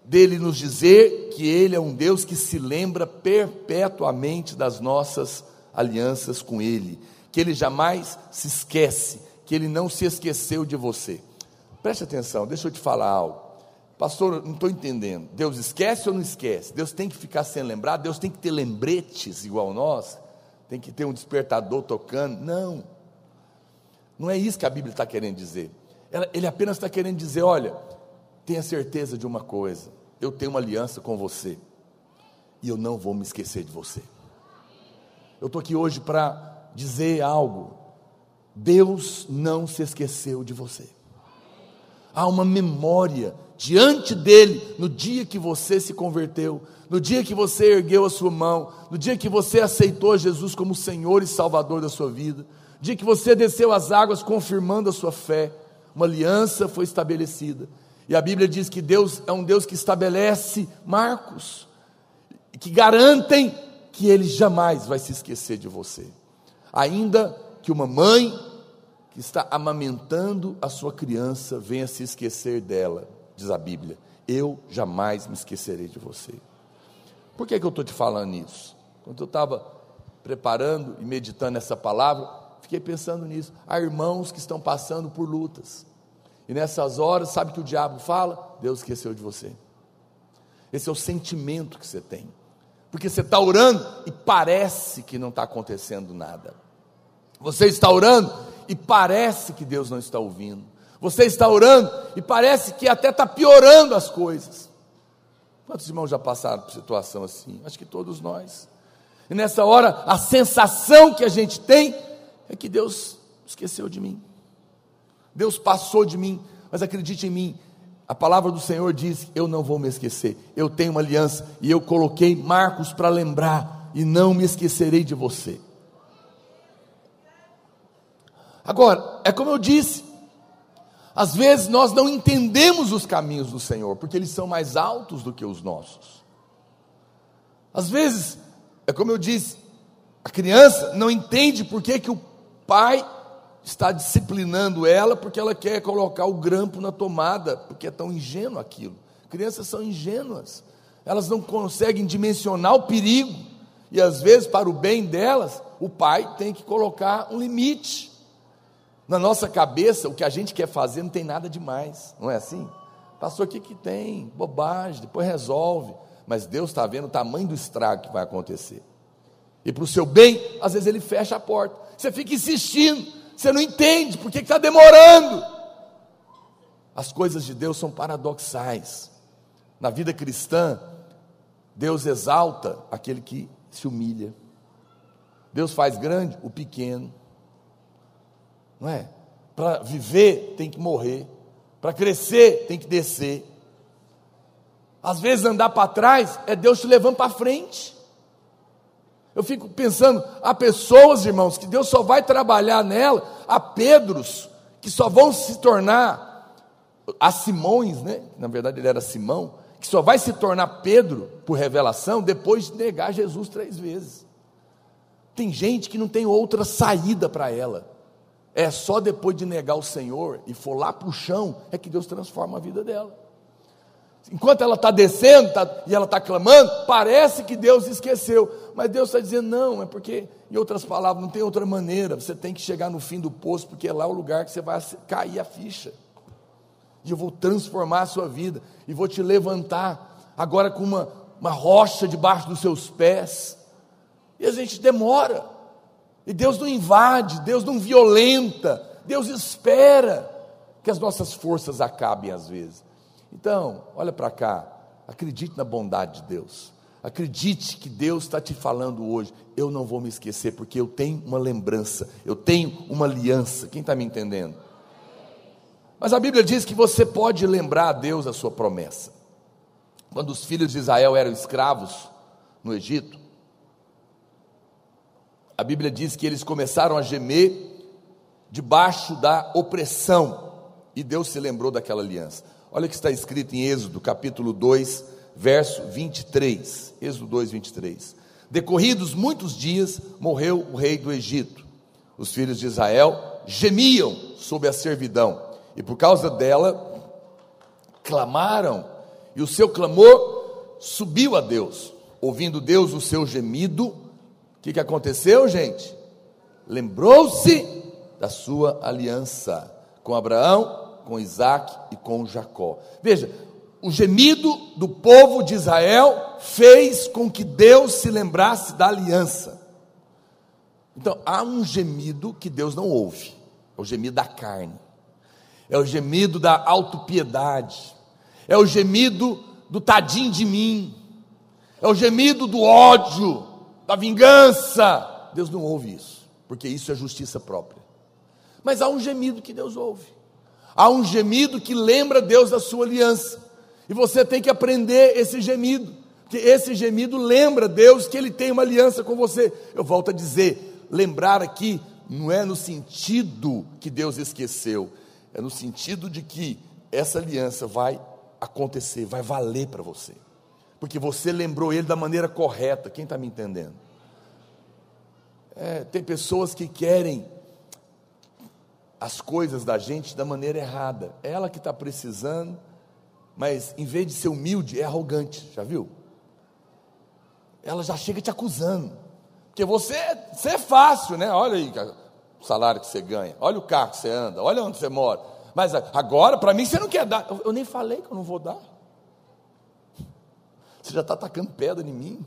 dele nos dizer que ele é um Deus que se lembra perpetuamente das nossas alianças com ele, que ele jamais se esquece, que ele não se esqueceu de você. Preste atenção, deixa eu te falar algo. Pastor, não estou entendendo. Deus esquece ou não esquece? Deus tem que ficar sem lembrar? Deus tem que ter lembretes igual nós? Tem que ter um despertador tocando? Não. Não é isso que a Bíblia está querendo dizer. Ele apenas está querendo dizer: olha, tenha certeza de uma coisa. Eu tenho uma aliança com você. E eu não vou me esquecer de você. Eu estou aqui hoje para dizer algo. Deus não se esqueceu de você. Há uma memória diante dele no dia que você se converteu, no dia que você ergueu a sua mão, no dia que você aceitou Jesus como Senhor e Salvador da sua vida, no dia que você desceu as águas confirmando a sua fé, uma aliança foi estabelecida. E a Bíblia diz que Deus é um Deus que estabelece marcos, que garantem que Ele jamais vai se esquecer de você. Ainda que uma mãe que está amamentando a sua criança venha se esquecer dela, diz a Bíblia, eu jamais me esquecerei de você. Por que, que eu estou te falando isso? Quando eu estava preparando e meditando essa palavra, fiquei pensando nisso. Há irmãos que estão passando por lutas. E nessas horas, sabe que o diabo fala? Deus esqueceu de você. Esse é o sentimento que você tem. Porque você está orando e parece que não está acontecendo nada. Você está orando e parece que Deus não está ouvindo. Você está orando e parece que até está piorando as coisas. Quantos irmãos já passaram por situação assim? Acho que todos nós. E nessa hora, a sensação que a gente tem é que Deus esqueceu de mim. Deus passou de mim, mas acredite em mim, a palavra do Senhor diz: Eu não vou me esquecer. Eu tenho uma aliança e eu coloquei marcos para lembrar e não me esquecerei de você. Agora, é como eu disse, às vezes nós não entendemos os caminhos do Senhor, porque eles são mais altos do que os nossos. Às vezes, é como eu disse, a criança não entende por que, que o pai está disciplinando ela, porque ela quer colocar o grampo na tomada, porque é tão ingênuo aquilo. Crianças são ingênuas, elas não conseguem dimensionar o perigo, e às vezes, para o bem delas, o pai tem que colocar um limite. Na nossa cabeça, o que a gente quer fazer não tem nada demais, não é assim? Pastor, o que, que tem? Bobagem, depois resolve. Mas Deus está vendo o tamanho do estrago que vai acontecer. E para o seu bem, às vezes ele fecha a porta. Você fica insistindo, você não entende, por que está demorando? As coisas de Deus são paradoxais. Na vida cristã, Deus exalta aquele que se humilha. Deus faz grande o pequeno. Não é? Para viver tem que morrer, para crescer tem que descer. Às vezes andar para trás é Deus te levando para frente. Eu fico pensando, há pessoas, irmãos, que Deus só vai trabalhar nela, há Pedros, que só vão se tornar, a Simões, né? Na verdade ele era Simão, que só vai se tornar Pedro por revelação depois de negar Jesus três vezes. Tem gente que não tem outra saída para ela. É só depois de negar o Senhor e for lá para o chão é que Deus transforma a vida dela. Enquanto ela está descendo tá, e ela está clamando, parece que Deus esqueceu, mas Deus está dizendo: não, é porque, em outras palavras, não tem outra maneira. Você tem que chegar no fim do poço, porque é lá o lugar que você vai cair a ficha. E eu vou transformar a sua vida, e vou te levantar, agora com uma, uma rocha debaixo dos seus pés. E a gente demora. E Deus não invade, Deus não violenta, Deus espera que as nossas forças acabem às vezes. Então, olha para cá, acredite na bondade de Deus. Acredite que Deus está te falando hoje. Eu não vou me esquecer, porque eu tenho uma lembrança, eu tenho uma aliança. Quem está me entendendo? Mas a Bíblia diz que você pode lembrar a Deus a sua promessa. Quando os filhos de Israel eram escravos no Egito, a Bíblia diz que eles começaram a gemer debaixo da opressão, e Deus se lembrou daquela aliança. Olha o que está escrito em Êxodo, capítulo 2, verso 23. Êxodo 2, 23. Decorridos muitos dias, morreu o rei do Egito. Os filhos de Israel gemiam sob a servidão, e por causa dela clamaram, e o seu clamor subiu a Deus. Ouvindo Deus o seu gemido, o que, que aconteceu, gente? Lembrou-se da sua aliança com Abraão, com Isaac e com Jacó. Veja, o gemido do povo de Israel fez com que Deus se lembrasse da aliança. Então, há um gemido que Deus não ouve, é o gemido da carne, é o gemido da autopiedade, é o gemido do tadinho de mim, é o gemido do ódio, da vingança. Deus não ouve isso, porque isso é justiça própria. Mas há um gemido que Deus ouve. Há um gemido que lembra Deus da sua aliança. E você tem que aprender esse gemido, porque esse gemido lembra Deus que Ele tem uma aliança com você. Eu volto a dizer, lembrar aqui não é no sentido que Deus esqueceu, é no sentido de que essa aliança vai acontecer, vai valer para você, porque você lembrou Ele da maneira correta. Quem está me entendendo? É, tem pessoas que querem as coisas da gente da maneira errada. É ela que está precisando, mas em vez de ser humilde, é arrogante. Já viu? Ela já chega te acusando. Porque você, você é fácil, né? Olha aí o salário que você ganha, olha o carro que você anda, olha onde você mora. Mas agora, para mim, você não quer dar. Eu, eu, nem falei que eu não vou dar. Você já está atacando pedra em mim.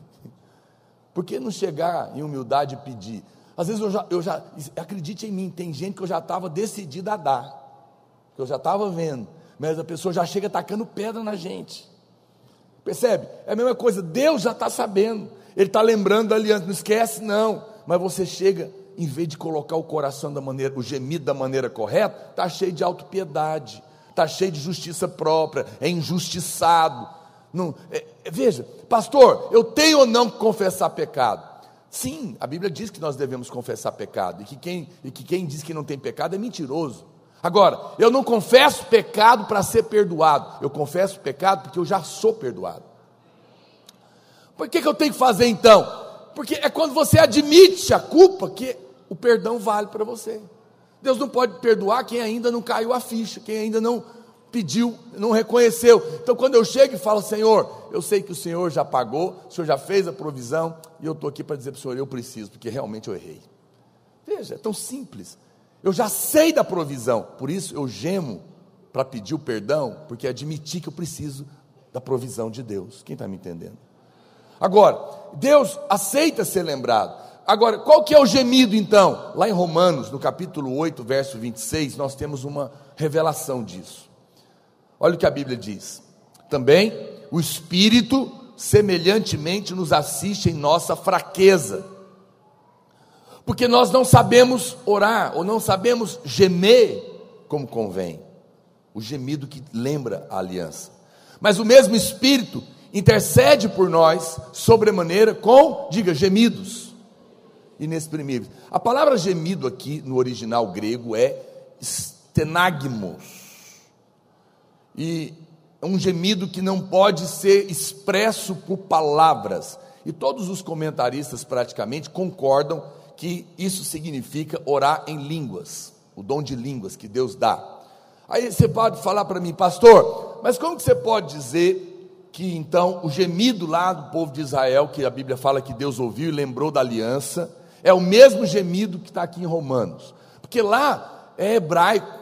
Por que não chegar em humildade e pedir? Às vezes eu já, eu já acredite em mim, tem gente que eu já estava decidido a dar, que eu já estava vendo, mas a pessoa já chega atacando pedra na gente. Percebe? É a mesma coisa, Deus já está sabendo, Ele está lembrando da aliança, não esquece, não. Mas você chega, em vez de colocar o coração da maneira, o gemido da maneira correta, está cheio de autopiedade, está cheio de justiça própria, é injustiçado. Não, é, é, veja, pastor, eu tenho ou não que confessar pecado? Sim, a Bíblia diz que nós devemos confessar pecado, e que quem, e que quem diz que não tem pecado é mentiroso. Agora, eu não confesso pecado para ser perdoado, eu confesso pecado porque eu já sou perdoado. Por que, que eu tenho que fazer então? Porque é quando você admite a culpa que o perdão vale para você. Deus não pode perdoar quem ainda não caiu a ficha, quem ainda não pediu, não reconheceu. Então, quando eu chego e falo, Senhor, eu sei que o Senhor já pagou, o Senhor já fez a provisão, e eu estou aqui para dizer para o Senhor, eu preciso, porque realmente eu errei. Veja, é tão simples. Eu já sei da provisão, por isso eu gemo para pedir o perdão, porque admiti que eu preciso da provisão de Deus. Quem está me entendendo? Agora, Deus aceita ser lembrado. Agora, qual que é o gemido então? Lá em Romanos, no capítulo 8, verso 26, nós temos uma revelação disso. Olha o que a Bíblia diz. Também o Espírito semelhantemente nos assiste em nossa fraqueza. Porque nós não sabemos orar ou não sabemos gemer como convém. O gemido que lembra a aliança. Mas o mesmo Espírito intercede por nós sobremaneira com, diga, gemidos inexprimíveis. A palavra gemido aqui no original grego é stenagmos e é um gemido que não pode ser expresso por palavras. E todos os comentaristas praticamente concordam que isso significa orar em línguas, o dom de línguas que Deus dá. Aí você pode falar para mim, pastor, mas como que você pode dizer que então o gemido lá do povo de Israel, que a Bíblia fala que Deus ouviu e lembrou da aliança, é o mesmo gemido que está aqui em Romanos? Porque lá é hebraico,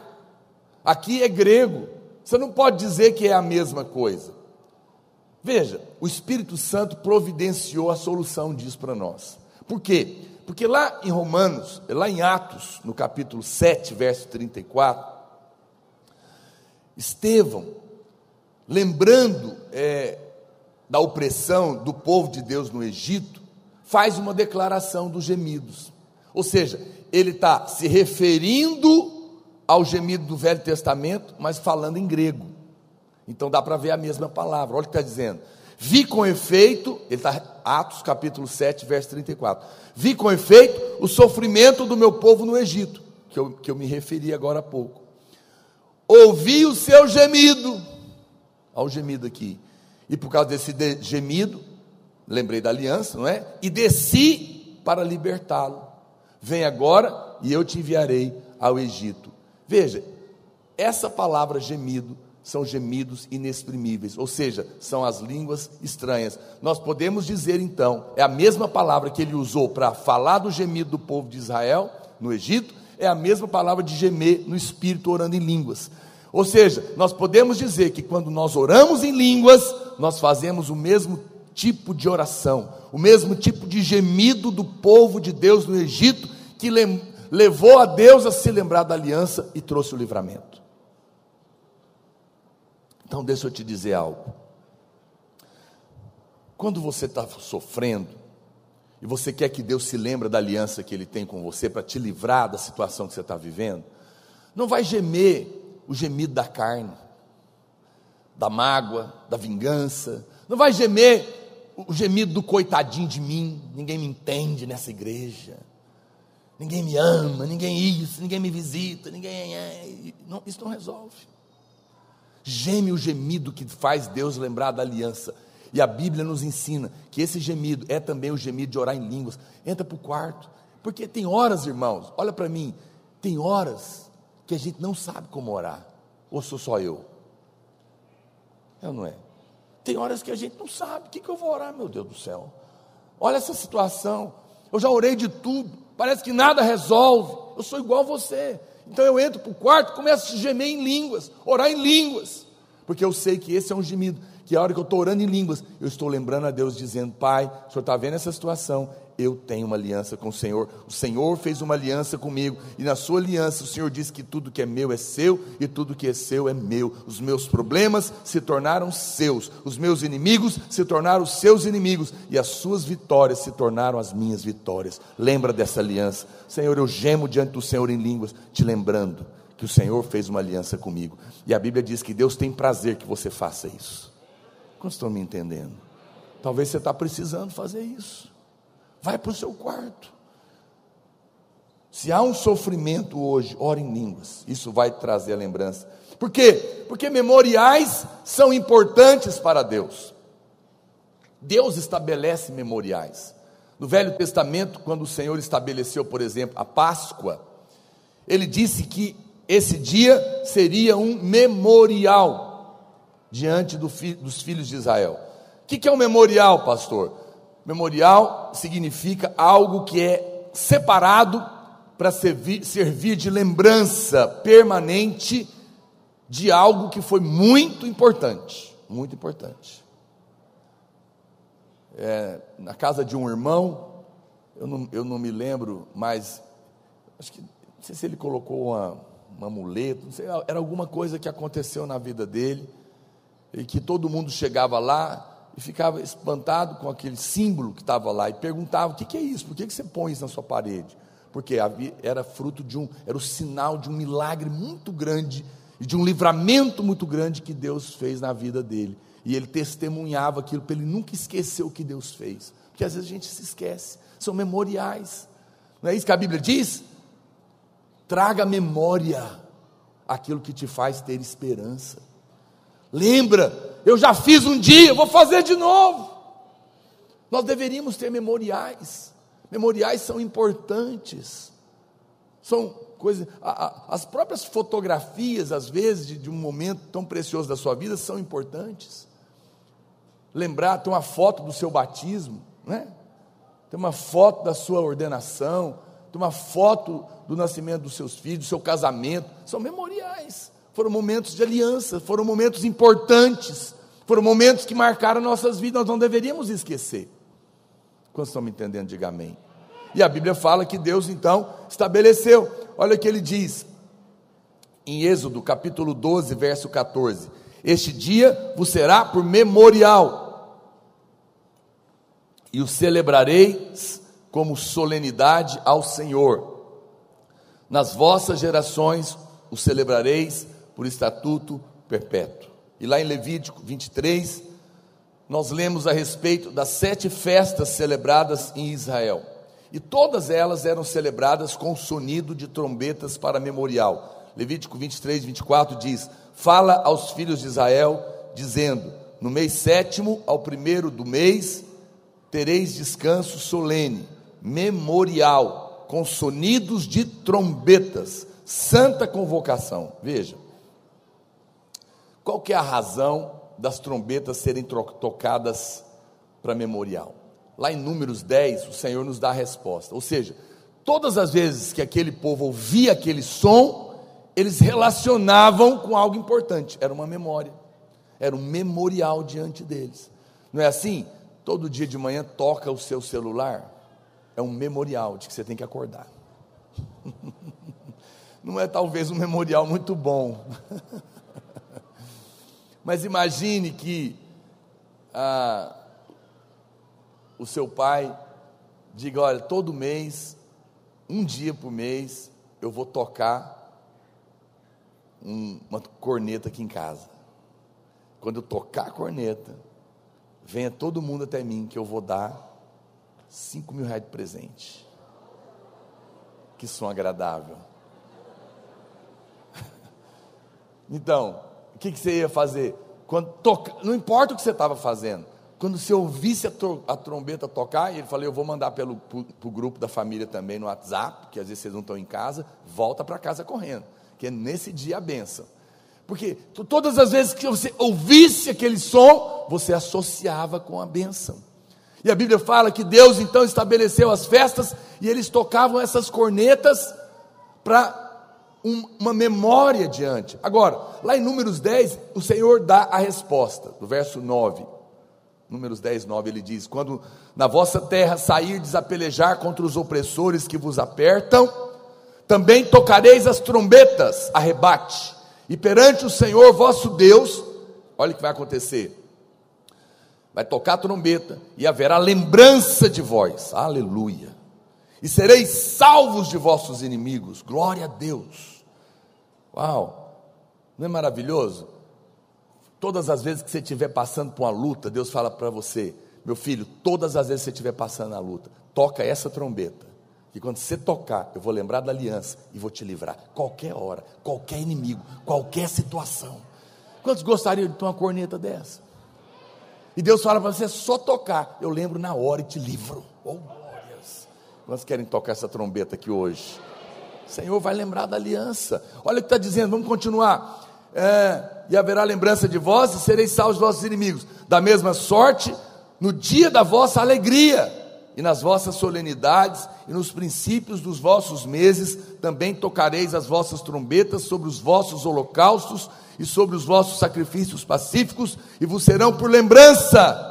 aqui é grego. Você não pode dizer que é a mesma coisa. Veja, o Espírito Santo providenciou a solução disso para nós. Por quê? Porque lá em Romanos, lá em Atos, no capítulo 7, verso 34, Estevão, lembrando é, da opressão do povo de Deus no Egito, faz uma declaração dos gemidos. Ou seja, ele está se referindo ao gemido do Velho Testamento, mas falando em grego. Então dá para ver a mesma palavra. Olha o que está dizendo. Vi com efeito, ele está, Atos capítulo 7, verso 34. Vi com efeito o sofrimento do meu povo no Egito, que eu, que eu me referi agora há pouco. Ouvi o seu gemido, olha o gemido aqui. E por causa desse de, gemido, lembrei da aliança, não é? E desci para libertá-lo. Vem agora e eu te enviarei ao Egito. Veja, essa palavra gemido são gemidos inexprimíveis, ou seja, são as línguas estranhas. Nós podemos dizer então, é a mesma palavra que ele usou para falar do gemido do povo de Israel no Egito, é a mesma palavra de gemer no espírito orando em línguas. Ou seja, nós podemos dizer que quando nós oramos em línguas, nós fazemos o mesmo tipo de oração, o mesmo tipo de gemido do povo de Deus no Egito, que levou a Deus a se lembrar da aliança e trouxe o livramento. Então, deixa eu te dizer algo. Quando você está sofrendo, e você quer que Deus se lembre da aliança que Ele tem com você para te livrar da situação que você está vivendo, não vai gemer o gemido da carne. da mágoa, da vingança. Não vai gemer o gemido do coitadinho de mim. Ninguém me entende nessa igreja. Ninguém me ama, ninguém isso, ninguém me visita, ninguém. É, não, isso não resolve. Geme o gemido que faz Deus lembrar da aliança. E a Bíblia nos ensina que esse gemido é também o gemido de orar em línguas. Entra para o quarto. Porque tem horas, irmãos, olha para mim, tem horas que a gente não sabe como orar. Ou sou só eu? É ou não é? Tem horas que a gente não sabe. O que, que eu vou orar, meu Deus do céu? Olha essa situação. Eu já orei de tudo. Parece que nada resolve. Eu sou igual a você. Então eu entro para o quarto, começo a gemer em línguas, orar em línguas, porque eu sei que esse é um gemido, que a hora que eu estou orando em línguas, eu estou lembrando a Deus, dizendo: Pai, o Senhor está vendo essa situação, eu tenho uma aliança com o Senhor, o Senhor fez uma aliança comigo, e na sua aliança o Senhor disse que tudo que é meu é seu, e tudo que é seu é meu. Os meus problemas se tornaram seus, os meus inimigos se tornaram seus inimigos, e as suas vitórias se tornaram as minhas vitórias. Lembra dessa aliança, Senhor, eu gemo diante do Senhor em línguas, te lembrando que o Senhor fez uma aliança comigo, e a Bíblia diz que Deus tem prazer que você faça isso. Quantos estão me entendendo? Talvez você está precisando fazer isso. Vai para o seu quarto. Se há um sofrimento hoje, ore em línguas. Isso vai trazer a lembrança. Por quê? Porque memoriais são importantes para Deus. Deus estabelece memoriais. No Velho Testamento, quando o Senhor estabeleceu, por exemplo, a Páscoa, ele disse que esse dia seria um memorial diante do fi, dos filhos de Israel. O que, que é um memorial, pastor? Memorial significa algo que é separado para servir, servir de lembrança permanente de algo que foi muito importante. Muito importante. É, na casa de um irmão, eu não, eu não me lembro, mas acho que não sei se ele colocou uma, uma muleta, não sei, era alguma coisa que aconteceu na vida dele, e que todo mundo chegava lá e ficava espantado com aquele símbolo que estava lá e perguntava: o que, que é isso? Por que, que você põe isso na sua parede? Porque era fruto de um, era o sinal de um milagre muito grande e de um livramento muito grande que Deus fez na vida dele. E ele testemunhava aquilo para ele nunca esquecer o que Deus fez. Porque às vezes a gente se esquece, são memoriais. Não é isso que a Bíblia diz? Traga memória aquilo que te faz ter esperança. Lembra eu já fiz um dia, vou fazer de novo. Nós deveríamos ter memoriais. Memoriais são importantes. São coisas. as próprias fotografias, às vezes, de, de um momento tão precioso da sua vida, são importantes. Lembrar, ter uma foto do seu batismo, né? Ter uma foto da sua ordenação, ter uma foto do nascimento dos seus filhos, do seu casamento, são memoriais foram momentos de aliança, foram momentos importantes, foram momentos que marcaram nossas vidas, nós não deveríamos esquecer. Quando estão me entendendo, diga amém. E a Bíblia fala que Deus então estabeleceu, olha o que ele diz, em Êxodo capítulo 12, verso 14: Este dia vos será por memorial, e o celebrareis como solenidade ao Senhor. Nas vossas gerações o celebrareis por estatuto perpétuo. E lá em Levítico 23, nós lemos a respeito das sete festas celebradas em Israel. E todas elas eram celebradas com sonido de trombetas para memorial. Levítico 23, 24 diz: Fala aos filhos de Israel, dizendo: No mês sétimo, ao primeiro do mês, tereis descanso solene, memorial, com sonidos de trombetas, santa convocação. Veja, qual que é a razão das trombetas serem tocadas para memorial? Lá em Números 10, o Senhor nos dá a resposta. Ou seja, todas as vezes que aquele povo ouvia aquele som, eles relacionavam com algo importante, era uma memória, era um memorial diante deles. Não é assim? Todo dia de manhã toca o seu celular, é um memorial de que você tem que acordar. Não é talvez um memorial muito bom. Mas imagine que ah, o seu pai diga: olha, todo mês, um dia por mês, eu vou tocar um, uma corneta aqui em casa. quando eu tocar a corneta, venha todo mundo até mim, que eu vou dar cinco mil reais de presente. Que som agradável. Então, que, que você ia fazer? Quando toca, não importa o que você estava fazendo, quando você ouvisse a, a trombeta tocar, e ele falou: Eu vou mandar para o grupo da família também no WhatsApp, porque às vezes vocês não estão em casa, volta para casa correndo, que é nesse dia a benção. Porque todas as vezes que você ouvisse aquele som, você associava com a benção. E a Bíblia fala que Deus então estabeleceu as festas e eles tocavam essas cornetas para um, uma memória diante. Agora, lá em Números 10, o Senhor dá a resposta, do verso 9. Números 10, 9, ele diz: Quando na vossa terra sairdes a pelejar contra os opressores que vos apertam, também tocareis as trombetas, arrebate, e perante o Senhor vosso Deus, olha o que vai acontecer. Vai tocar a trombeta e haverá lembrança de vós, aleluia, e sereis salvos de vossos inimigos, glória a Deus. Uau, não é maravilhoso? Todas as vezes que você estiver passando por uma luta, Deus fala para você, meu filho, todas as vezes que você estiver passando na luta, toca essa trombeta. E quando você tocar, eu vou lembrar da aliança e vou te livrar. Qualquer hora, qualquer inimigo, qualquer situação. Quantos gostariam de ter uma corneta dessa? E Deus fala para você, só tocar. Eu lembro na hora e te livro. Oh. Quantos querem tocar essa trombeta aqui hoje? Senhor vai lembrar da aliança. Olha o que está dizendo, vamos continuar é, e haverá lembrança de vós, e sereis salvos dos vossos inimigos. Da mesma sorte, no dia da vossa alegria, e nas vossas solenidades, e nos princípios dos vossos meses, também tocareis as vossas trombetas sobre os vossos holocaustos e sobre os vossos sacrifícios pacíficos, e vos serão por lembrança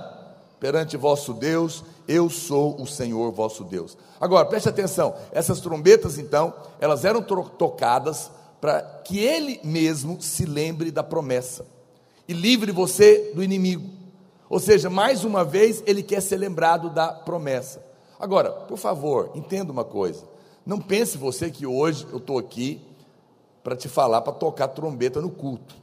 perante vosso Deus, eu sou o Senhor vosso Deus. Agora, preste atenção, essas trombetas então, elas eram tocadas para que ele mesmo se lembre da promessa e livre você do inimigo. Ou seja, mais uma vez, ele quer ser lembrado da promessa. Agora, por favor, entenda uma coisa. Não pense você que hoje eu estou aqui para te falar para tocar trombeta no culto.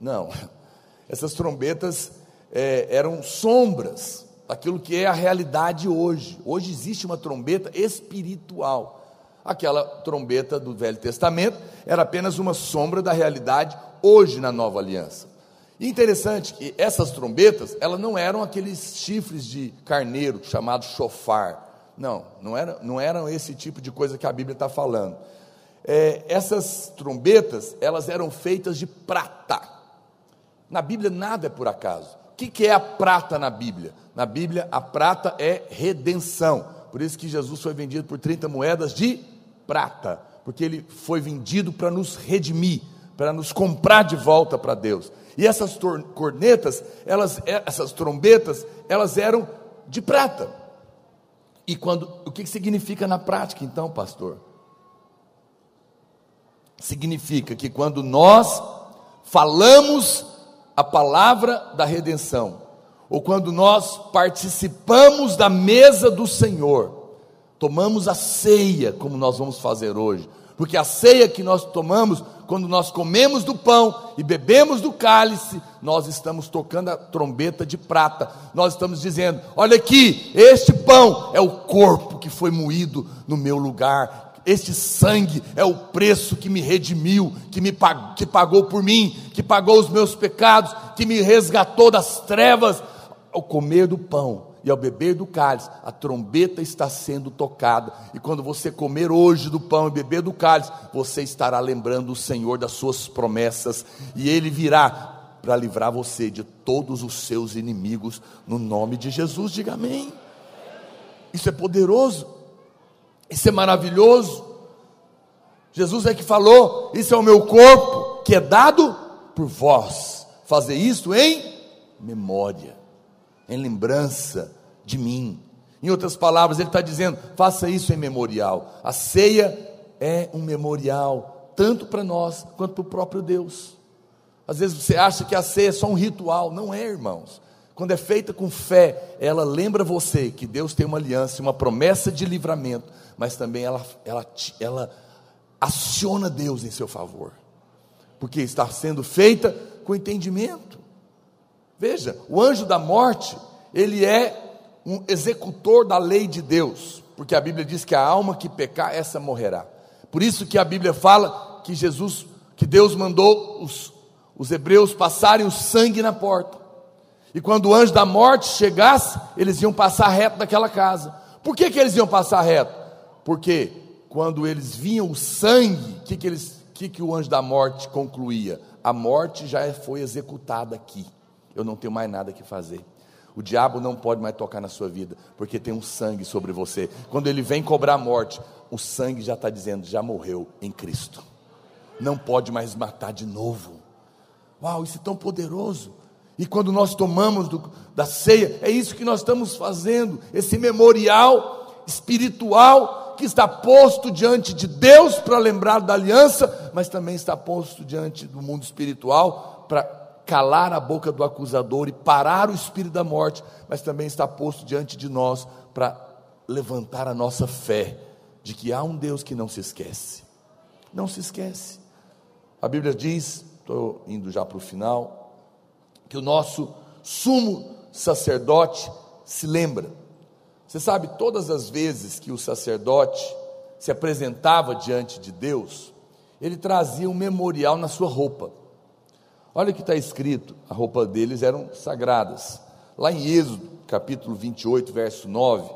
Não. Essas trombetas é, eram sombras daquilo que é a realidade hoje. Hoje existe uma trombeta espiritual. Aquela trombeta do Velho Testamento era apenas uma sombra da realidade hoje na nova aliança. E interessante que essas trombetas, elas não eram aqueles chifres de carneiro chamado chofar. Não, não, era, não eram esse tipo de coisa que a Bíblia está falando. É, essas trombetas, elas eram feitas de prata. Na Bíblia nada é por acaso. Que, que é a prata na Bíblia? Na Bíblia, a prata é redenção. Por isso que Jesus foi vendido por 30 moedas de prata, porque ele foi vendido para nos redimir, para nos comprar de volta para Deus. E essas cornetas, elas, é, essas trombetas, elas eram de prata. E quando, o que significa na prática, então, pastor? Significa que quando nós falamos a palavra da redenção, ou quando nós participamos da mesa do Senhor, tomamos a ceia, como nós vamos fazer hoje. Porque a ceia que nós tomamos, quando nós comemos do pão e bebemos do cálice, nós estamos tocando a trombeta de prata. Nós estamos dizendo: olha aqui, este pão é o corpo que foi moído no meu lugar. Este sangue é o preço que me redimiu, que me que pagou por mim, que pagou os meus pecados, que me resgatou das trevas. Ao comer do pão, e ao beber do cálice, a trombeta está sendo tocada. E quando você comer hoje do pão e beber do cálice, você estará lembrando o Senhor das suas promessas, e Ele virá para livrar você de todos os seus inimigos, no nome de Jesus. Diga amém. Isso é poderoso, isso é maravilhoso. Jesus é que falou: Isso é o meu corpo que é dado por vós. Fazer isso em memória em lembrança de mim. Em outras palavras, ele está dizendo: faça isso em memorial. A ceia é um memorial, tanto para nós quanto para o próprio Deus. Às vezes você acha que a ceia é só um ritual, não é, irmãos. Quando é feita com fé, ela lembra você que Deus tem uma aliança, uma promessa de livramento, mas também ela, ela, ela aciona Deus em seu favor, porque está sendo feita com entendimento. Veja, o anjo da morte, ele é um executor da lei de Deus, porque a Bíblia diz que a alma que pecar, essa morrerá. Por isso que a Bíblia fala que Jesus, que Deus mandou os, os hebreus passarem o sangue na porta. E quando o anjo da morte chegasse, eles iam passar reto daquela casa. Por que, que eles iam passar reto? Porque quando eles viam o sangue, o que, que, que, que o anjo da morte concluía? A morte já foi executada aqui. Eu não tenho mais nada que fazer. O diabo não pode mais tocar na sua vida, porque tem um sangue sobre você. Quando ele vem cobrar a morte, o sangue já está dizendo: já morreu em Cristo. Não pode mais matar de novo. Uau, isso é tão poderoso. E quando nós tomamos do, da ceia, é isso que nós estamos fazendo, esse memorial espiritual que está posto diante de Deus para lembrar da aliança, mas também está posto diante do mundo espiritual para calar a boca do acusador e parar o espírito da morte, mas também está posto diante de nós para levantar a nossa fé de que há um Deus que não se esquece. Não se esquece. A Bíblia diz, estou indo já para o final, que o nosso sumo sacerdote se lembra. Você sabe, todas as vezes que o sacerdote se apresentava diante de Deus, ele trazia um memorial na sua roupa. Olha o que está escrito: a roupa deles eram sagradas. Lá em Êxodo, capítulo 28, verso 9,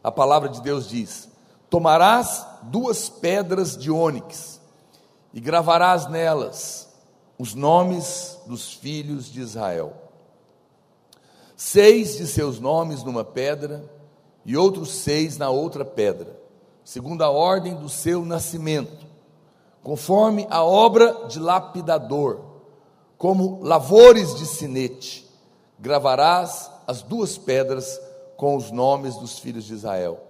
a palavra de Deus diz: Tomarás duas pedras de ônix e gravarás nelas os nomes dos filhos de Israel. Seis de seus nomes numa pedra e outros seis na outra pedra, segundo a ordem do seu nascimento, conforme a obra de lapidador, como lavores de sinete, gravarás as duas pedras com os nomes dos filhos de Israel,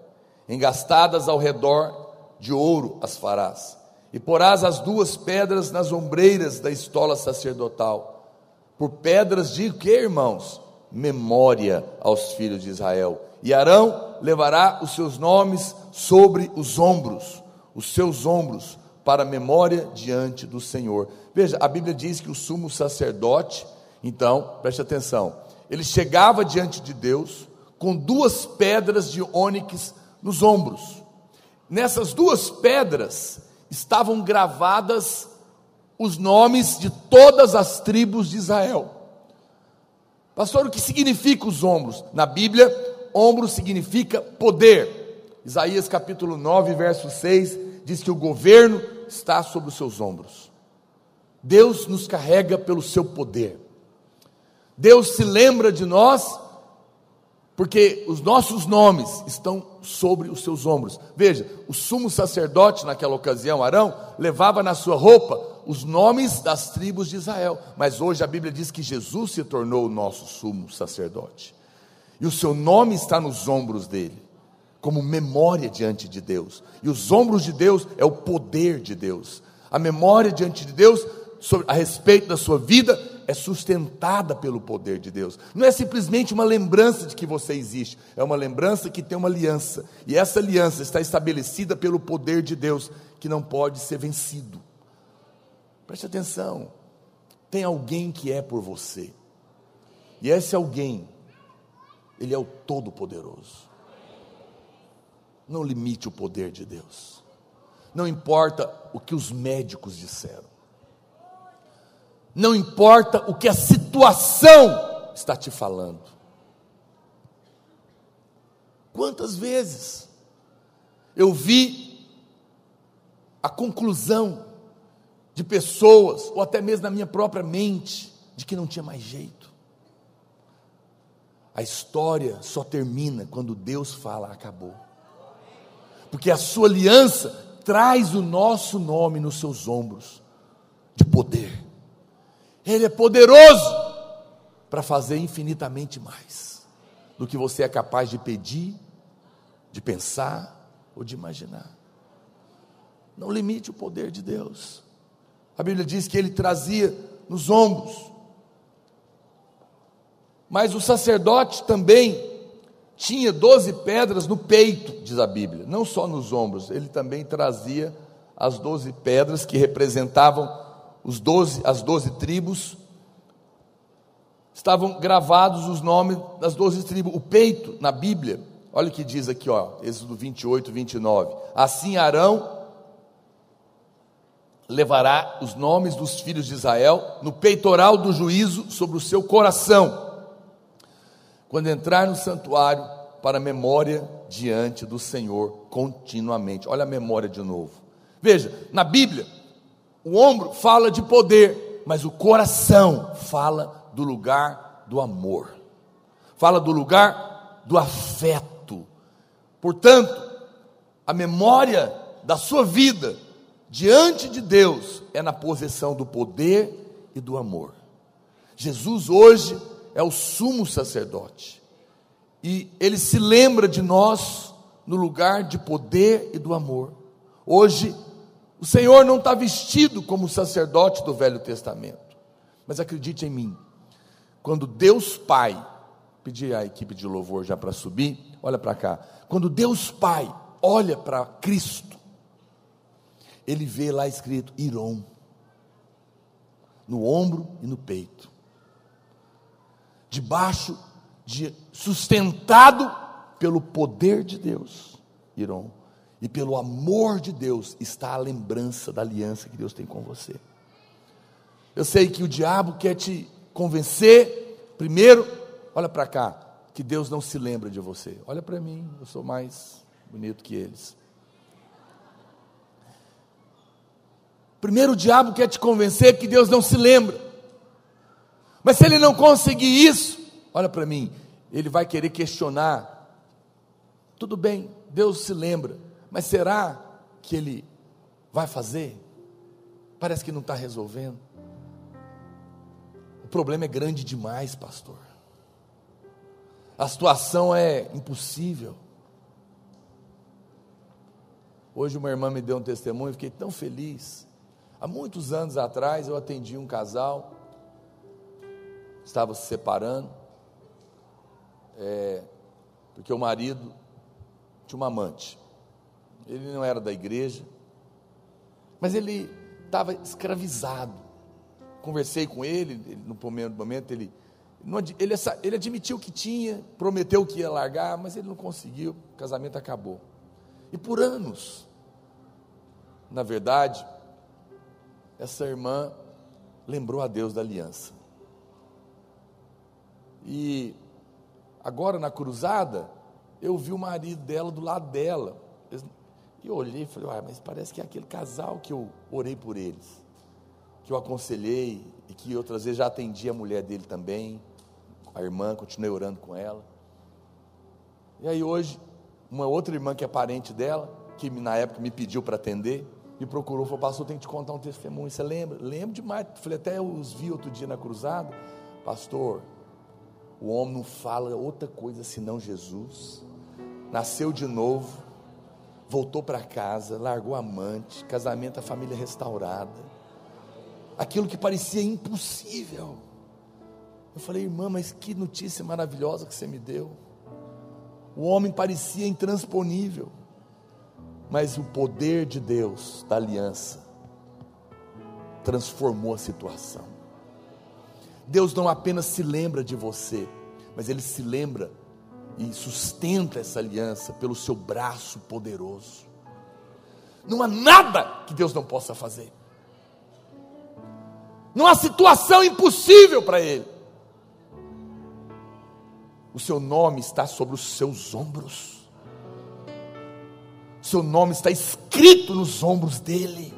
engastadas ao redor de ouro as farás e porás as duas pedras nas ombreiras da estola sacerdotal, por pedras de que, irmãos? Memória aos filhos de Israel. E Arão levará os seus nomes sobre os ombros, os seus ombros, para memória diante do Senhor. Veja, a Bíblia diz que o sumo sacerdote, então, preste atenção, ele chegava diante de Deus com duas pedras de ônix nos ombros. Nessas duas pedras, estavam gravadas os nomes de todas as tribos de Israel. Pastor, o que significa os ombros? Na Bíblia, ombro significa poder. Isaías capítulo 9, verso 6 diz que o governo está sobre os seus ombros. Deus nos carrega pelo seu poder. Deus se lembra de nós porque os nossos nomes estão sobre os seus ombros. Veja, o sumo sacerdote naquela ocasião, Arão, levava na sua roupa os nomes das tribos de Israel, mas hoje a Bíblia diz que Jesus se tornou o nosso sumo sacerdote. E o seu nome está nos ombros dele, como memória diante de Deus. E os ombros de Deus é o poder de Deus. A memória diante de Deus sobre, a respeito da sua vida é sustentada pelo poder de Deus. Não é simplesmente uma lembrança de que você existe, é uma lembrança que tem uma aliança. E essa aliança está estabelecida pelo poder de Deus, que não pode ser vencido. Preste atenção. Tem alguém que é por você. E esse alguém, ele é o Todo-Poderoso. Não limite o poder de Deus. Não importa o que os médicos disseram não importa o que a situação está te falando. Quantas vezes eu vi a conclusão de pessoas, ou até mesmo na minha própria mente, de que não tinha mais jeito. A história só termina quando Deus fala acabou. Porque a sua aliança traz o nosso nome nos seus ombros de poder. Ele é poderoso para fazer infinitamente mais do que você é capaz de pedir, de pensar ou de imaginar. Não limite o poder de Deus. A Bíblia diz que ele trazia nos ombros. Mas o sacerdote também tinha doze pedras no peito, diz a Bíblia, não só nos ombros, ele também trazia as doze pedras que representavam os 12, as doze tribos, estavam gravados os nomes das doze tribos, o peito na Bíblia. Olha o que diz aqui, ó, Êxodo 28, 29. Assim Arão levará os nomes dos filhos de Israel no peitoral do juízo sobre o seu coração, quando entrar no santuário para memória diante do Senhor continuamente. Olha a memória de novo. Veja, na Bíblia, o ombro fala de poder, mas o coração fala do lugar do amor, fala do lugar do afeto. Portanto, a memória da sua vida diante de Deus é na posição do poder e do amor. Jesus hoje é o sumo sacerdote. E ele se lembra de nós no lugar de poder e do amor. Hoje, o Senhor não está vestido como sacerdote do Velho Testamento. Mas acredite em mim, quando Deus Pai, pedir a equipe de louvor já para subir, olha para cá. Quando Deus Pai olha para Cristo, ele vê lá escrito Irom, no ombro e no peito, debaixo de sustentado pelo poder de Deus, Irom, e pelo amor de Deus está a lembrança da aliança que Deus tem com você. Eu sei que o diabo quer te convencer, primeiro, olha para cá, que Deus não se lembra de você. Olha para mim, eu sou mais bonito que eles. Primeiro o diabo quer te convencer que Deus não se lembra. Mas se ele não conseguir isso, olha para mim, ele vai querer questionar. Tudo bem, Deus se lembra, mas será que ele vai fazer? Parece que não está resolvendo. O problema é grande demais, pastor. A situação é impossível. Hoje uma irmã me deu um testemunho, fiquei tão feliz. Há muitos anos atrás eu atendi um casal, estava se separando, é, porque o marido tinha uma amante. Ele não era da igreja, mas ele estava escravizado. Conversei com ele, ele no primeiro momento ele, ele, ele admitiu que tinha, prometeu que ia largar, mas ele não conseguiu, o casamento acabou. E por anos, na verdade, essa irmã lembrou a Deus da aliança. E agora na cruzada, eu vi o marido dela do lado dela. E eu olhei e falei, ah, mas parece que é aquele casal que eu orei por eles, que eu aconselhei e que outras vezes já atendi a mulher dele também, a irmã, continuei orando com ela. E aí hoje, uma outra irmã que é parente dela, que na época me pediu para atender, me procurou, falou, pastor, tem que te contar um testemunho, você lembra? Lembro demais, falei, até eu os vi outro dia na cruzada, pastor, o homem não fala outra coisa senão Jesus, nasceu de novo, voltou para casa, largou amante, casamento, a família restaurada, aquilo que parecia impossível, eu falei, irmã, mas que notícia maravilhosa que você me deu, o homem parecia intransponível, mas o poder de Deus, da aliança, transformou a situação. Deus não apenas se lembra de você, mas Ele se lembra e sustenta essa aliança pelo seu braço poderoso. Não há nada que Deus não possa fazer. Não há situação impossível para Ele. O seu nome está sobre os seus ombros seu nome está escrito nos ombros dele.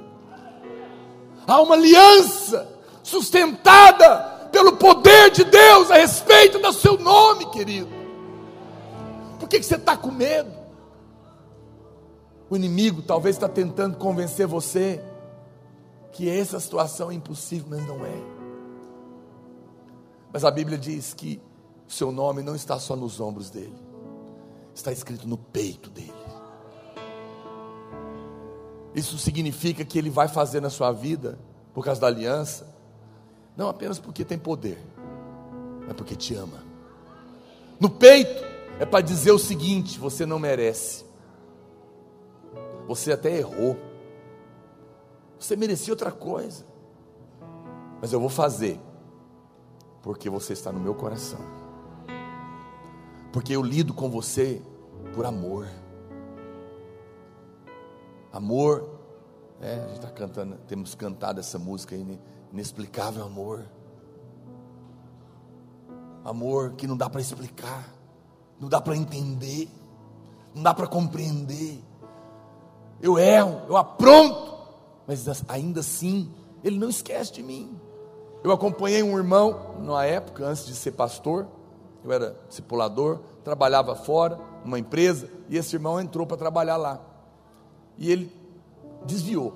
Há uma aliança sustentada pelo poder de Deus a respeito do seu nome, querido. Por que, que você está com medo? O inimigo talvez está tentando convencer você que essa situação é impossível, mas não é. Mas a Bíblia diz que o seu nome não está só nos ombros dele, está escrito no peito dele. Isso significa que Ele vai fazer na sua vida, por causa da aliança, não apenas porque tem poder, mas porque te ama. No peito é para dizer o seguinte: você não merece, você até errou, você merecia outra coisa, mas eu vou fazer, Porque você está no meu coração. Porque eu lido com você por amor. Amor, é, a gente está cantando, temos cantado essa música aí, inexplicável amor. Amor que não dá para explicar, não dá para entender, não dá para compreender. Eu erro, eu apronto, mas ainda assim, Ele não esquece de mim. Eu acompanhei um irmão, numa época, antes de ser pastor, eu era discipulador, trabalhava fora, numa empresa, e esse irmão entrou para trabalhar lá. E ele desviou.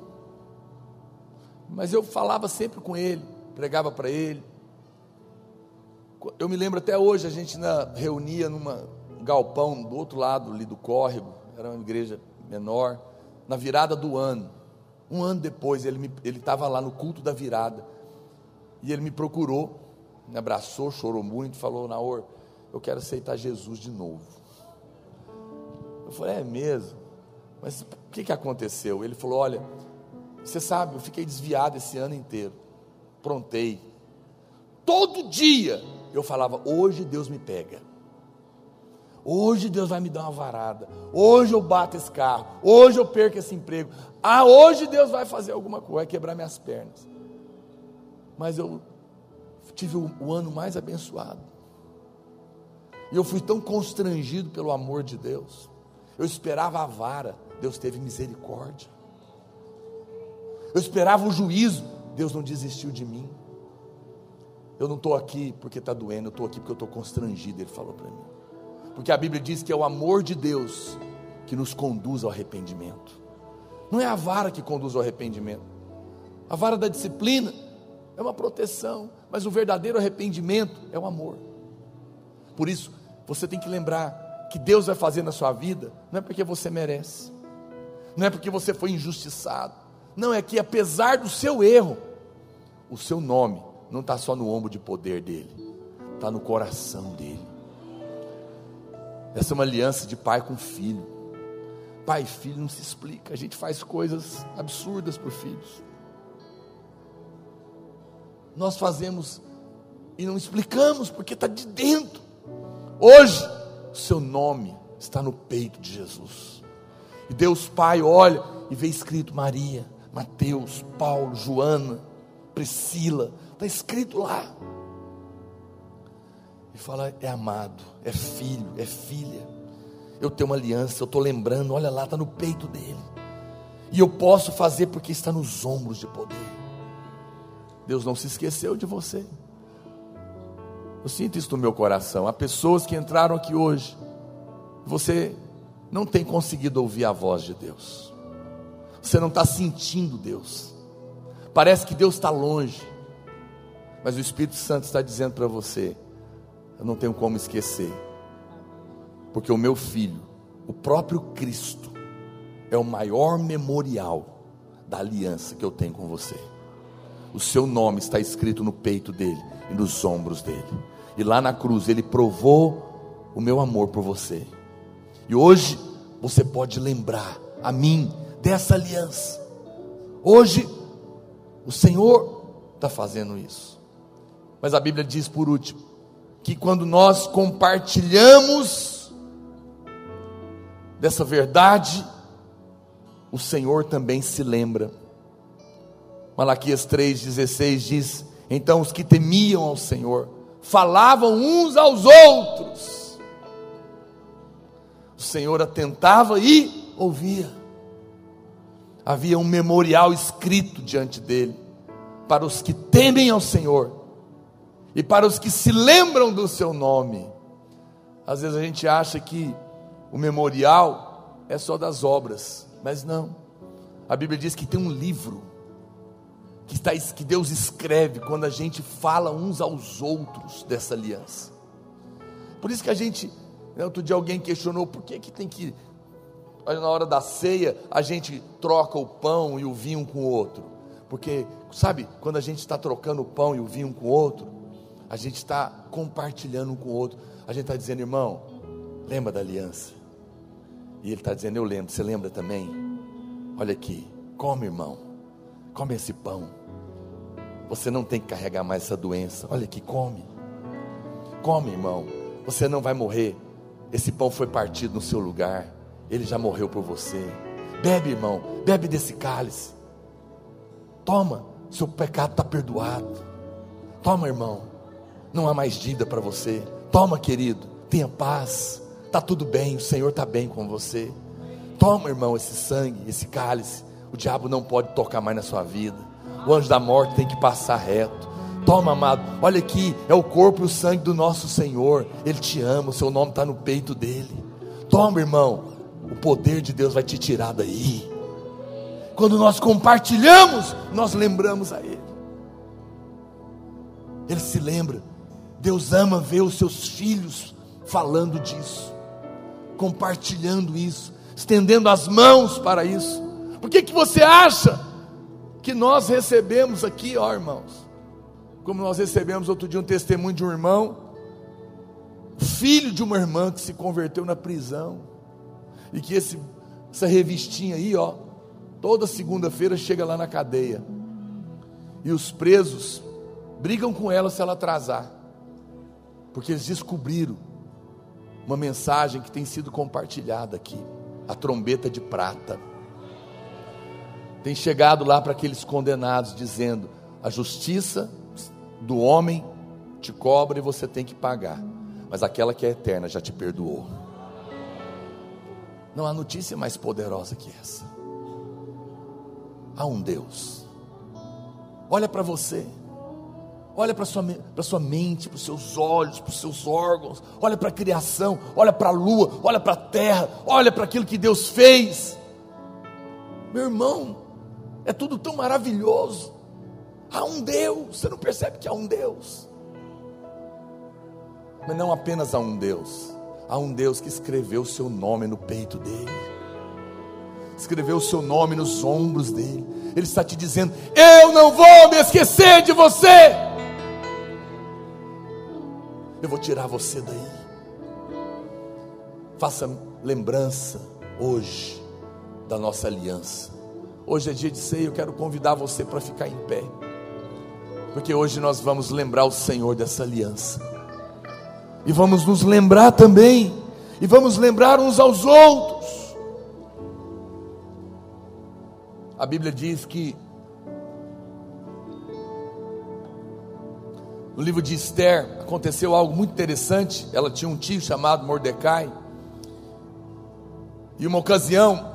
Mas eu falava sempre com ele, pregava para ele. Eu me lembro até hoje, a gente na, reunia numa galpão do outro lado ali do córrego, era uma igreja menor, na virada do ano. Um ano depois, ele estava lá no culto da virada. E ele me procurou, me abraçou, chorou muito, falou: Naor, eu quero aceitar Jesus de novo. Eu falei: É mesmo? Mas o que, que aconteceu? Ele falou: Olha, você sabe, eu fiquei desviado esse ano inteiro. Prontei. Todo dia eu falava: Hoje Deus me pega. Hoje Deus vai me dar uma varada. Hoje eu bato esse carro. Hoje eu perco esse emprego. Ah, hoje Deus vai fazer alguma coisa, vai quebrar minhas pernas. Mas eu tive o, o ano mais abençoado. E eu fui tão constrangido pelo amor de Deus. Eu esperava a vara, Deus teve misericórdia. Eu esperava o juízo, Deus não desistiu de mim. Eu não estou aqui porque está doendo, eu estou aqui porque eu estou constrangido, Ele falou para mim. Porque a Bíblia diz que é o amor de Deus que nos conduz ao arrependimento. Não é a vara que conduz ao arrependimento. A vara da disciplina é uma proteção, mas o verdadeiro arrependimento é o amor. Por isso, você tem que lembrar que Deus vai fazer na sua vida, não é porque você merece, não é porque você foi injustiçado, não é que apesar do seu erro, o seu nome não está só no ombro de poder dele, está no coração dele. Essa é uma aliança de pai com filho. Pai e filho não se explica, a gente faz coisas absurdas por filhos. Nós fazemos e não explicamos porque está de dentro. Hoje, seu nome está no peito de Jesus. E Deus Pai olha e vê escrito Maria, Mateus, Paulo, Joana, Priscila, está escrito lá. E fala: é amado, é filho, é filha. Eu tenho uma aliança, eu estou lembrando, olha lá, está no peito dele. E eu posso fazer porque está nos ombros de poder. Deus não se esqueceu de você. Eu sinto isso no meu coração. Há pessoas que entraram aqui hoje, você não tem conseguido ouvir a voz de Deus. Você não está sentindo Deus. Parece que Deus está longe. Mas o Espírito Santo está dizendo para você: eu não tenho como esquecer. Porque o meu filho, o próprio Cristo, é o maior memorial da aliança que eu tenho com você. O seu nome está escrito no peito dele e nos ombros dele. E lá na cruz ele provou o meu amor por você. E hoje você pode lembrar a mim dessa aliança. Hoje o Senhor está fazendo isso. Mas a Bíblia diz por último que quando nós compartilhamos dessa verdade, o Senhor também se lembra. Malaquias 3,16 diz: Então os que temiam ao Senhor falavam uns aos outros o Senhor atentava e ouvia. Havia um memorial escrito diante dele para os que temem ao Senhor e para os que se lembram do seu nome. Às vezes a gente acha que o memorial é só das obras, mas não. A Bíblia diz que tem um livro que, está, que Deus escreve quando a gente fala uns aos outros dessa aliança. Por isso que a gente né, outro dia alguém questionou por que, que tem que, na hora da ceia, a gente troca o pão e o vinho com o outro. Porque, sabe, quando a gente está trocando o pão e o vinho com o outro, a gente está compartilhando um com o outro. A gente está dizendo, irmão, lembra da aliança? E ele está dizendo, eu lembro. Você lembra também? Olha aqui, come, irmão. Come esse pão. Você não tem que carregar mais essa doença. Olha aqui, come. Come, irmão, você não vai morrer. Esse pão foi partido no seu lugar, ele já morreu por você. Bebe, irmão, bebe desse cálice. Toma, seu pecado está perdoado. Toma, irmão, não há mais dívida para você. Toma, querido, tenha paz. Está tudo bem, o Senhor está bem com você. Toma, irmão, esse sangue, esse cálice. O diabo não pode tocar mais na sua vida. O anjo da morte tem que passar reto. Toma, amado, olha aqui, é o corpo e o sangue do nosso Senhor. Ele te ama, o seu nome está no peito dele. Toma, irmão, o poder de Deus vai te tirar daí. Quando nós compartilhamos, nós lembramos a Ele. Ele se lembra. Deus ama ver os seus filhos falando disso, compartilhando isso, estendendo as mãos para isso. Por que, que você acha que nós recebemos aqui, ó irmãos? Como nós recebemos outro dia um testemunho de um irmão, filho de uma irmã que se converteu na prisão, e que esse, essa revistinha aí, ó, toda segunda-feira chega lá na cadeia, e os presos brigam com ela se ela atrasar, porque eles descobriram uma mensagem que tem sido compartilhada aqui, a trombeta de prata. Tem chegado lá para aqueles condenados dizendo: a justiça do homem te cobra e você tem que pagar, mas aquela que é eterna já te perdoou. Não há notícia mais poderosa que essa. Há um Deus. Olha para você. Olha para sua, para sua mente, para os seus olhos, para os seus órgãos. Olha para a criação. Olha para a lua. Olha para a terra. Olha para aquilo que Deus fez. Meu irmão, é tudo tão maravilhoso. Há um Deus. Você não percebe que há um Deus? Mas não apenas há um Deus. Há um Deus que escreveu o seu nome no peito dele. Escreveu o seu nome nos ombros dele. Ele está te dizendo: Eu não vou me esquecer de você. Eu vou tirar você daí. Faça lembrança hoje da nossa aliança. Hoje é dia de ceia, eu quero convidar você para ficar em pé. Porque hoje nós vamos lembrar o Senhor dessa aliança. E vamos nos lembrar também, e vamos lembrar uns aos outros. A Bíblia diz que no livro de Esther aconteceu algo muito interessante. Ela tinha um tio chamado Mordecai. E uma ocasião,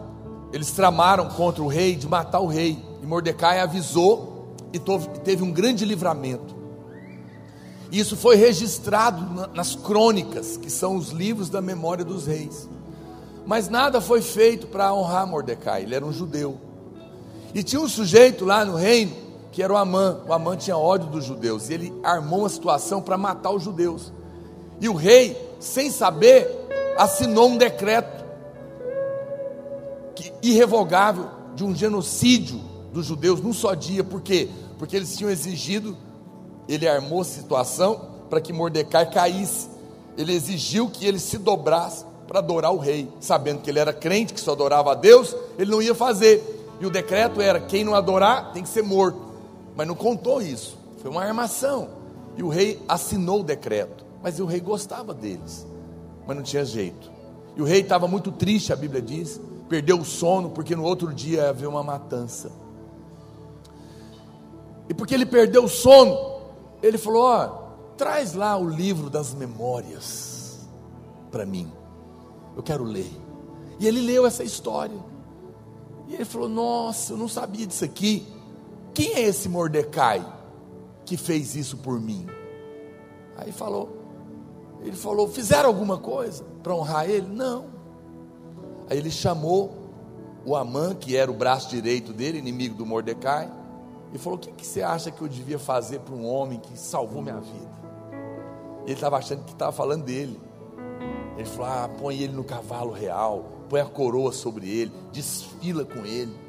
eles tramaram contra o rei de matar o rei. E Mordecai avisou e teve um grande livramento. Isso foi registrado nas crônicas, que são os livros da memória dos reis. Mas nada foi feito para honrar Mordecai, ele era um judeu. E tinha um sujeito lá no reino, que era o Amã. O Amã tinha ódio dos judeus, e ele armou uma situação para matar os judeus. E o rei, sem saber, assinou um decreto que, irrevogável de um genocídio dos judeus num só dia. Por quê? Porque eles tinham exigido ele armou a situação para que Mordecai caísse. Ele exigiu que ele se dobrasse para adorar o rei, sabendo que ele era crente, que só adorava a Deus, ele não ia fazer. E o decreto era: quem não adorar tem que ser morto. Mas não contou isso, foi uma armação. E o rei assinou o decreto, mas o rei gostava deles, mas não tinha jeito. E o rei estava muito triste, a Bíblia diz, perdeu o sono, porque no outro dia ia haver uma matança. E porque ele perdeu o sono, ele falou: Ó, traz lá o livro das memórias para mim, eu quero ler. E ele leu essa história. E ele falou: Nossa, eu não sabia disso aqui. Quem é esse Mordecai que fez isso por mim? Aí falou, ele falou: Fizeram alguma coisa para honrar ele? Não. Aí ele chamou o Amã, que era o braço direito dele, inimigo do Mordecai, e falou: O que, que você acha que eu devia fazer para um homem que salvou minha vida? Ele estava achando que estava falando dele. Ele falou: Ah, põe ele no cavalo real, põe a coroa sobre ele, desfila com ele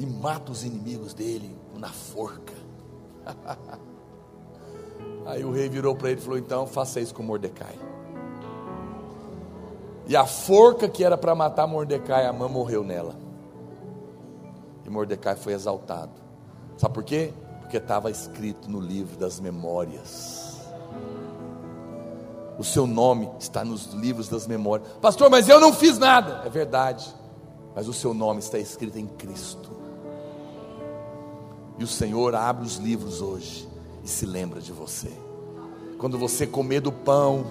e mata os inimigos dele na forca. Aí o rei virou para ele e falou: Então faça isso com Mordecai. E a forca que era para matar Mordecai, a mãe morreu nela. E Mordecai foi exaltado. Sabe por quê? Porque estava escrito no livro das memórias. O seu nome está nos livros das memórias. Pastor, mas eu não fiz nada. É verdade. Mas o seu nome está escrito em Cristo. E o Senhor abre os livros hoje e se lembra de você. Quando você comer do pão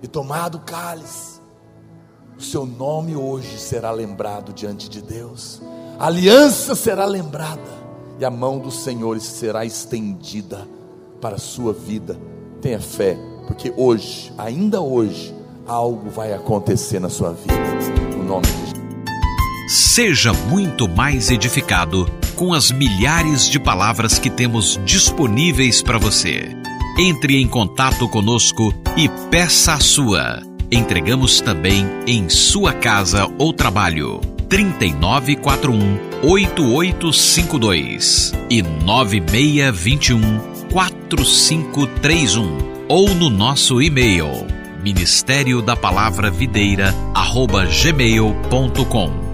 e tomar do cálice, o seu nome hoje será lembrado diante de Deus. A aliança será lembrada e a mão do Senhor será estendida para a sua vida. Tenha fé, porque hoje, ainda hoje, algo vai acontecer na sua vida. No nome de Jesus. Seja muito mais edificado com as milhares de palavras que temos disponíveis para você. Entre em contato conosco e peça a sua. Entregamos também em sua casa ou trabalho. 3941 8852 e 9621 4531 ou no nosso e-mail ministério da palavra videira arroba gmail.com